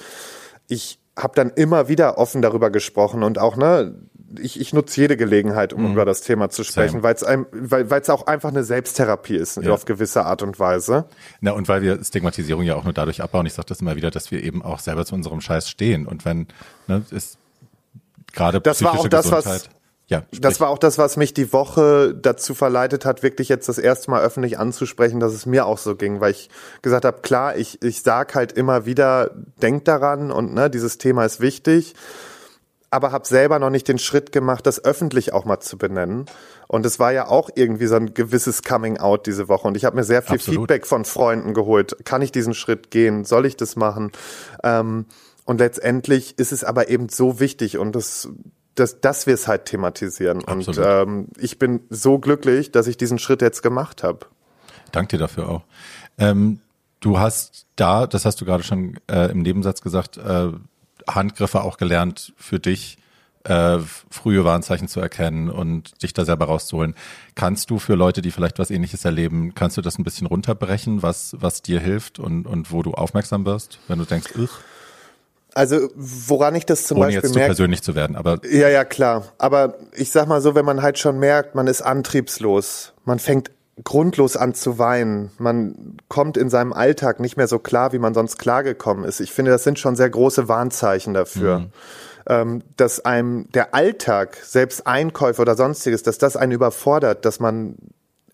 ich habe dann immer wieder offen darüber gesprochen und auch, ne, ich, ich nutze jede Gelegenheit, um mhm. über das Thema zu sprechen, weil es weil es auch einfach eine Selbsttherapie ist, ja. auf gewisse Art und Weise. Na, und weil wir Stigmatisierung ja auch nur dadurch abbauen, ich sage das immer wieder, dass wir eben auch selber zu unserem Scheiß stehen. Und wenn, ne, ist gerade das psychische war auch das, Gesundheit. Was ja, sprich. das war auch das, was mich die Woche dazu verleitet hat, wirklich jetzt das erste Mal öffentlich anzusprechen, dass es mir auch so ging, weil ich gesagt habe, klar, ich, ich sag halt immer wieder, denk daran und ne, dieses Thema ist wichtig, aber habe selber noch nicht den Schritt gemacht, das öffentlich auch mal zu benennen. Und es war ja auch irgendwie so ein gewisses Coming Out diese Woche. Und ich habe mir sehr viel Absolut. Feedback von Freunden geholt. Kann ich diesen Schritt gehen? Soll ich das machen? Ähm, und letztendlich ist es aber eben so wichtig und das dass, dass wir es halt thematisieren. Absolut. Und ähm, ich bin so glücklich, dass ich diesen Schritt jetzt gemacht habe. Danke dir dafür auch. Ähm, du hast da, das hast du gerade schon äh, im Nebensatz gesagt, äh, Handgriffe auch gelernt für dich, äh, frühe Warnzeichen zu erkennen und dich da selber rauszuholen. Kannst du für Leute, die vielleicht was ähnliches erleben, kannst du das ein bisschen runterbrechen, was, was dir hilft und, und wo du aufmerksam wirst, wenn du denkst, ich also woran ich das zum Ohne Beispiel jetzt merke, zu persönlich zu werden, aber ja, ja klar. Aber ich sag mal so, wenn man halt schon merkt, man ist antriebslos, man fängt grundlos an zu weinen, man kommt in seinem Alltag nicht mehr so klar, wie man sonst klargekommen ist. Ich finde, das sind schon sehr große Warnzeichen dafür. Mhm. Ähm, dass einem der Alltag, selbst Einkäufe oder sonstiges, dass das einen überfordert, dass man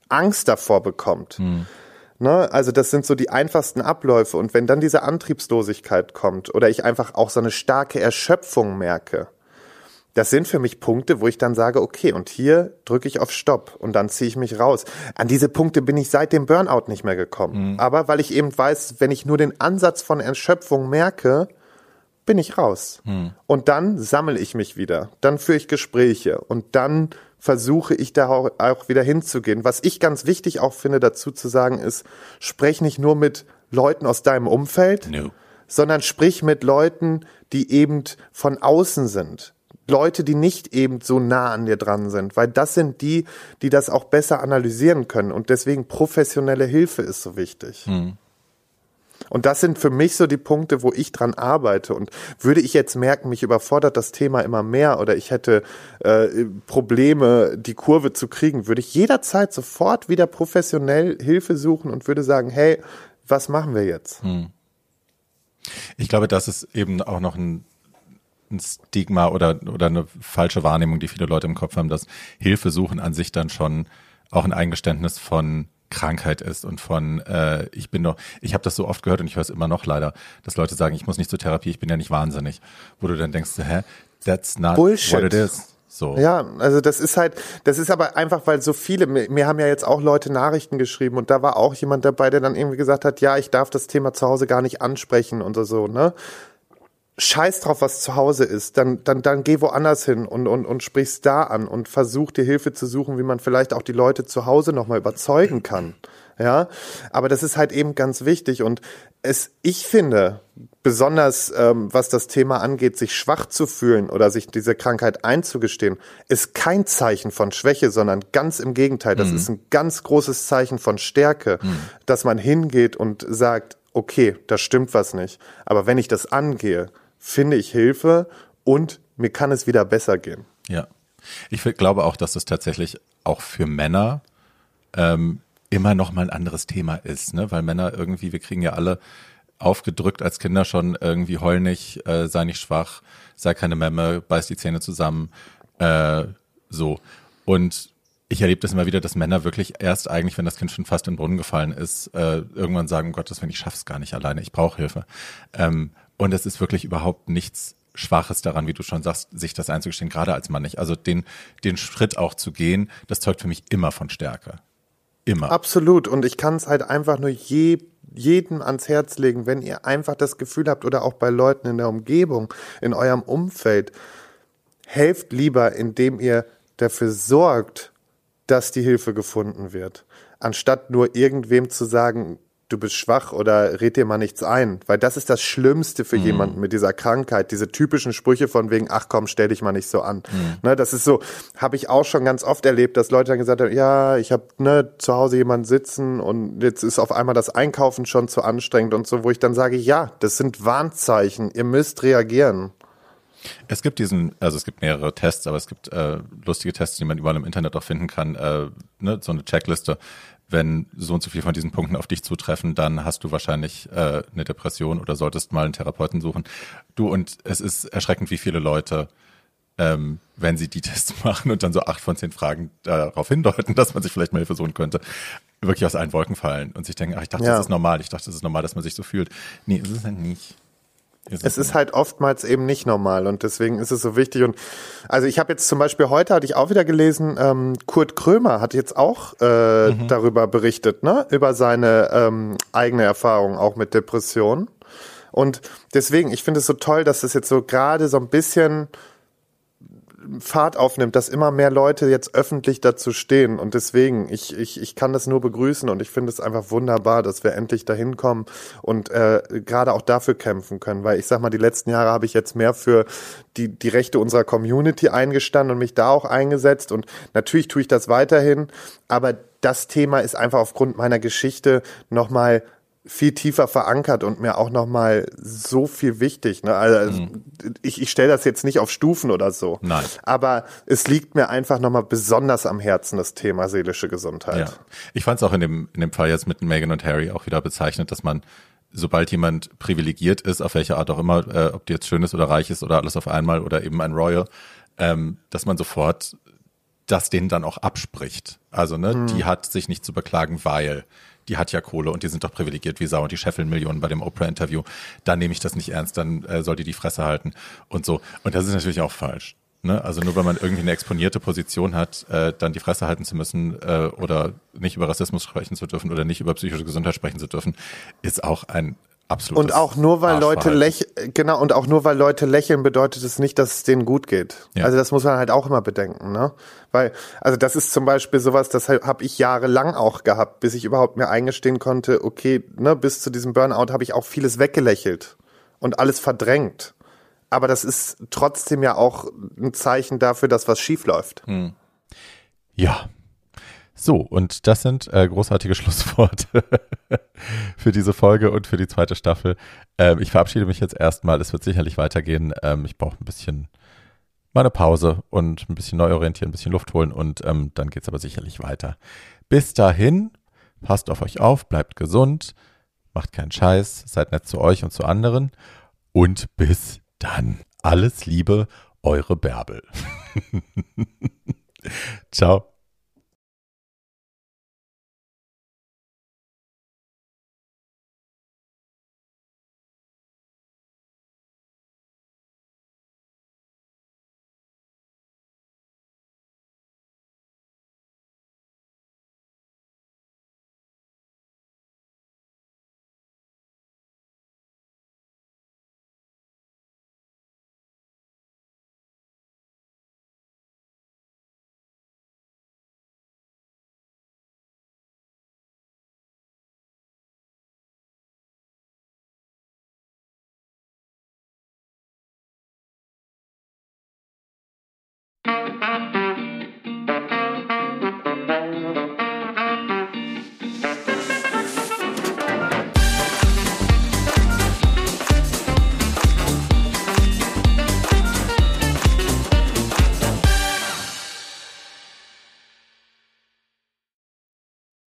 Angst davor bekommt. Mhm. Ne? Also das sind so die einfachsten Abläufe. Und wenn dann diese Antriebslosigkeit kommt oder ich einfach auch so eine starke Erschöpfung merke, das sind für mich Punkte, wo ich dann sage, okay, und hier drücke ich auf Stopp und dann ziehe ich mich raus. An diese Punkte bin ich seit dem Burnout nicht mehr gekommen. Mhm. Aber weil ich eben weiß, wenn ich nur den Ansatz von Erschöpfung merke, bin ich raus. Hm. Und dann sammle ich mich wieder. Dann führe ich Gespräche und dann versuche ich da auch, auch wieder hinzugehen. Was ich ganz wichtig auch finde, dazu zu sagen, ist, sprech nicht nur mit Leuten aus deinem Umfeld, No. sondern sprich mit Leuten, die eben von außen sind. Leute, die nicht eben so nah an dir dran sind, weil das sind die, die das auch besser analysieren können. Und deswegen professionelle Hilfe ist so wichtig. Und das sind für mich so die Punkte, wo ich dran arbeite. Und würde ich jetzt merken, mich überfordert das Thema immer mehr oder ich hätte äh, Probleme, die Kurve zu kriegen, würde ich jederzeit sofort wieder professionell Hilfe suchen und würde sagen, hey, was machen wir jetzt? Ich glaube, das ist eben auch noch ein, ein Stigma oder, oder eine falsche Wahrnehmung, die viele Leute im Kopf haben, dass Hilfe suchen an sich dann schon auch ein Eingeständnis von Krankheit ist und von äh, ich bin doch, ich habe das so oft gehört und ich höre es immer noch leider, dass Leute sagen, ich muss nicht zur Therapie, ich bin ja nicht wahnsinnig. Wo du dann denkst, hä, that's not Bullshit. what it is. So. Ja, also das ist halt, das ist aber einfach, weil so viele, mir, mir haben ja jetzt auch Leute Nachrichten geschrieben und da war auch jemand dabei, der dann irgendwie gesagt hat, ja, ich darf das Thema zu Hause gar nicht ansprechen und so, ne? Scheiß drauf, was zu Hause ist, dann, dann, dann geh woanders hin und, und, und sprich's da an und versuch dir Hilfe zu suchen, wie man vielleicht auch die Leute zu Hause nochmal überzeugen kann. Ja, aber das ist halt eben ganz wichtig und es, ich finde, besonders ähm, was das Thema angeht, sich schwach zu fühlen oder sich diese Krankheit einzugestehen, ist kein Zeichen von Schwäche, sondern ganz im Gegenteil. Das ist ein ganz großes Zeichen von Stärke, dass man hingeht und sagt, okay, da stimmt was nicht. Aber wenn ich das angehe, finde ich Hilfe und mir kann es wieder besser gehen. Ja. Ich glaube auch, dass das tatsächlich auch für Männer ähm, immer noch mal ein anderes Thema ist, ne? Weil Männer irgendwie, wir kriegen ja alle aufgedrückt als Kinder schon irgendwie heul nicht, äh, sei nicht schwach, sei keine Memme, beiß die Zähne zusammen, äh, so. Und ich erlebe das immer wieder, dass Männer wirklich erst eigentlich, wenn das Kind schon fast in den Brunnen gefallen ist, äh, irgendwann sagen, um Gottes Willen, ich schaff's gar nicht alleine, ich brauche Hilfe. Ähm, und es ist wirklich überhaupt nichts Schwaches daran, wie du schon sagst, sich das einzugestehen, gerade als Mann nicht. Also den, den Schritt auch zu gehen, das zeugt für mich immer von Stärke. Immer. Absolut. Und ich kann es halt einfach nur je, jedem ans Herz legen, wenn ihr einfach das Gefühl habt oder auch bei Leuten in der Umgebung, in eurem Umfeld, helft lieber, indem ihr dafür sorgt, dass die Hilfe gefunden wird, anstatt nur irgendwem zu sagen, du bist schwach oder red dir mal nichts ein, weil das ist das Schlimmste für jemanden mit dieser Krankheit, diese typischen Sprüche von wegen, ach komm, stell dich mal nicht so an. Ne, das ist so, habe ich auch schon ganz oft erlebt, dass Leute dann gesagt haben, ja, ich habe ne, zu Hause jemanden sitzen und jetzt ist auf einmal das Einkaufen schon zu anstrengend und so, wo ich dann sage, ja, das sind Warnzeichen, ihr müsst reagieren. Es gibt diesen, also es gibt mehrere Tests, aber es gibt äh, lustige Tests, die man überall im Internet auch finden kann. Äh, ne, so eine Checkliste. Wenn so und so viel von diesen Punkten auf dich zutreffen, dann hast du wahrscheinlich äh, eine Depression oder solltest mal einen Therapeuten suchen. Du und es ist erschreckend, wie viele Leute, ähm, wenn sie die Tests machen und dann so acht von zehn Fragen darauf hindeuten, dass man sich vielleicht mal Hilfe suchen könnte, wirklich aus allen Wolken fallen und sich denken, ach, ich dachte, Ja. das ist normal, ich dachte, das ist normal, dass man sich so fühlt. Nee, ist es halt nicht. Es ist halt oftmals eben nicht normal und deswegen ist es so wichtig. Und also ich habe jetzt zum Beispiel heute hatte ich auch wieder gelesen, ähm, Kurt Krömer hat jetzt auch äh, darüber berichtet, ne, über seine ähm, eigene Erfahrung auch mit Depressionen. Und deswegen, ich finde es so toll, dass es jetzt so gerade so ein bisschen Fahrt aufnimmt, dass immer mehr Leute jetzt öffentlich dazu stehen. Und deswegen, ich, ich, ich kann das nur begrüßen und ich finde es einfach wunderbar, dass wir endlich dahin kommen und äh, gerade auch dafür kämpfen können. Weil ich sag mal, die letzten Jahre habe ich jetzt mehr für die, die Rechte unserer Community eingestanden und mich da auch eingesetzt. Und natürlich tue ich das weiterhin, aber das Thema ist einfach aufgrund meiner Geschichte nochmal viel tiefer verankert und mir auch nochmal so viel wichtig. Ne? Also ich, ich stelle das jetzt nicht auf Stufen oder so. Nein. Aber es liegt mir einfach nochmal besonders am Herzen, das Thema seelische Gesundheit. Ja. Ich fand es auch in dem, in dem Fall jetzt mit Meghan und Harry auch wieder bezeichnet, dass man, sobald jemand privilegiert ist, auf welche Art auch immer, äh, ob die jetzt schön ist oder reich ist oder alles auf einmal oder eben ein Royal, ähm, dass man sofort das denen dann auch abspricht. Also, ne, die hat sich nicht zu beklagen, weil die hat ja Kohle und die sind doch privilegiert wie Sau und die scheffeln Millionen bei dem Oprah-Interview. Dann nehme ich das nicht ernst, dann äh, soll die die Fresse halten und so. Und das ist natürlich auch falsch. Ne? Also nur weil man irgendwie eine exponierte Position hat, äh, dann die Fresse halten zu müssen äh, oder nicht über Rassismus sprechen zu dürfen oder nicht über psychische Gesundheit sprechen zu dürfen, ist auch ein absolut. Und auch nur weil Leute lächeln, genau, und auch nur weil Leute lächeln, bedeutet es nicht, dass es denen gut geht. Ja. Also das muss man halt auch immer bedenken, ne? Weil, also das ist zum Beispiel sowas, das habe ich jahrelang auch gehabt, bis ich überhaupt mir eingestehen konnte, okay, ne, bis zu diesem Burnout habe ich auch vieles weggelächelt und alles verdrängt. Aber das ist trotzdem ja auch ein Zeichen dafür, dass was schief läuft. Hm. Ja, so, und das sind äh, großartige Schlussworte für diese Folge und für die zweite Staffel. Ähm, ich verabschiede mich jetzt erstmal. Es wird sicherlich weitergehen. Ähm, ich brauche ein bisschen meine Pause und ein bisschen neu orientieren, ein bisschen Luft holen und ähm, dann geht es aber sicherlich weiter. Bis dahin, passt auf euch auf, bleibt gesund, macht keinen Scheiß, seid nett zu euch und zu anderen und bis dann. Alles Liebe, eure Bärbel. Ciao.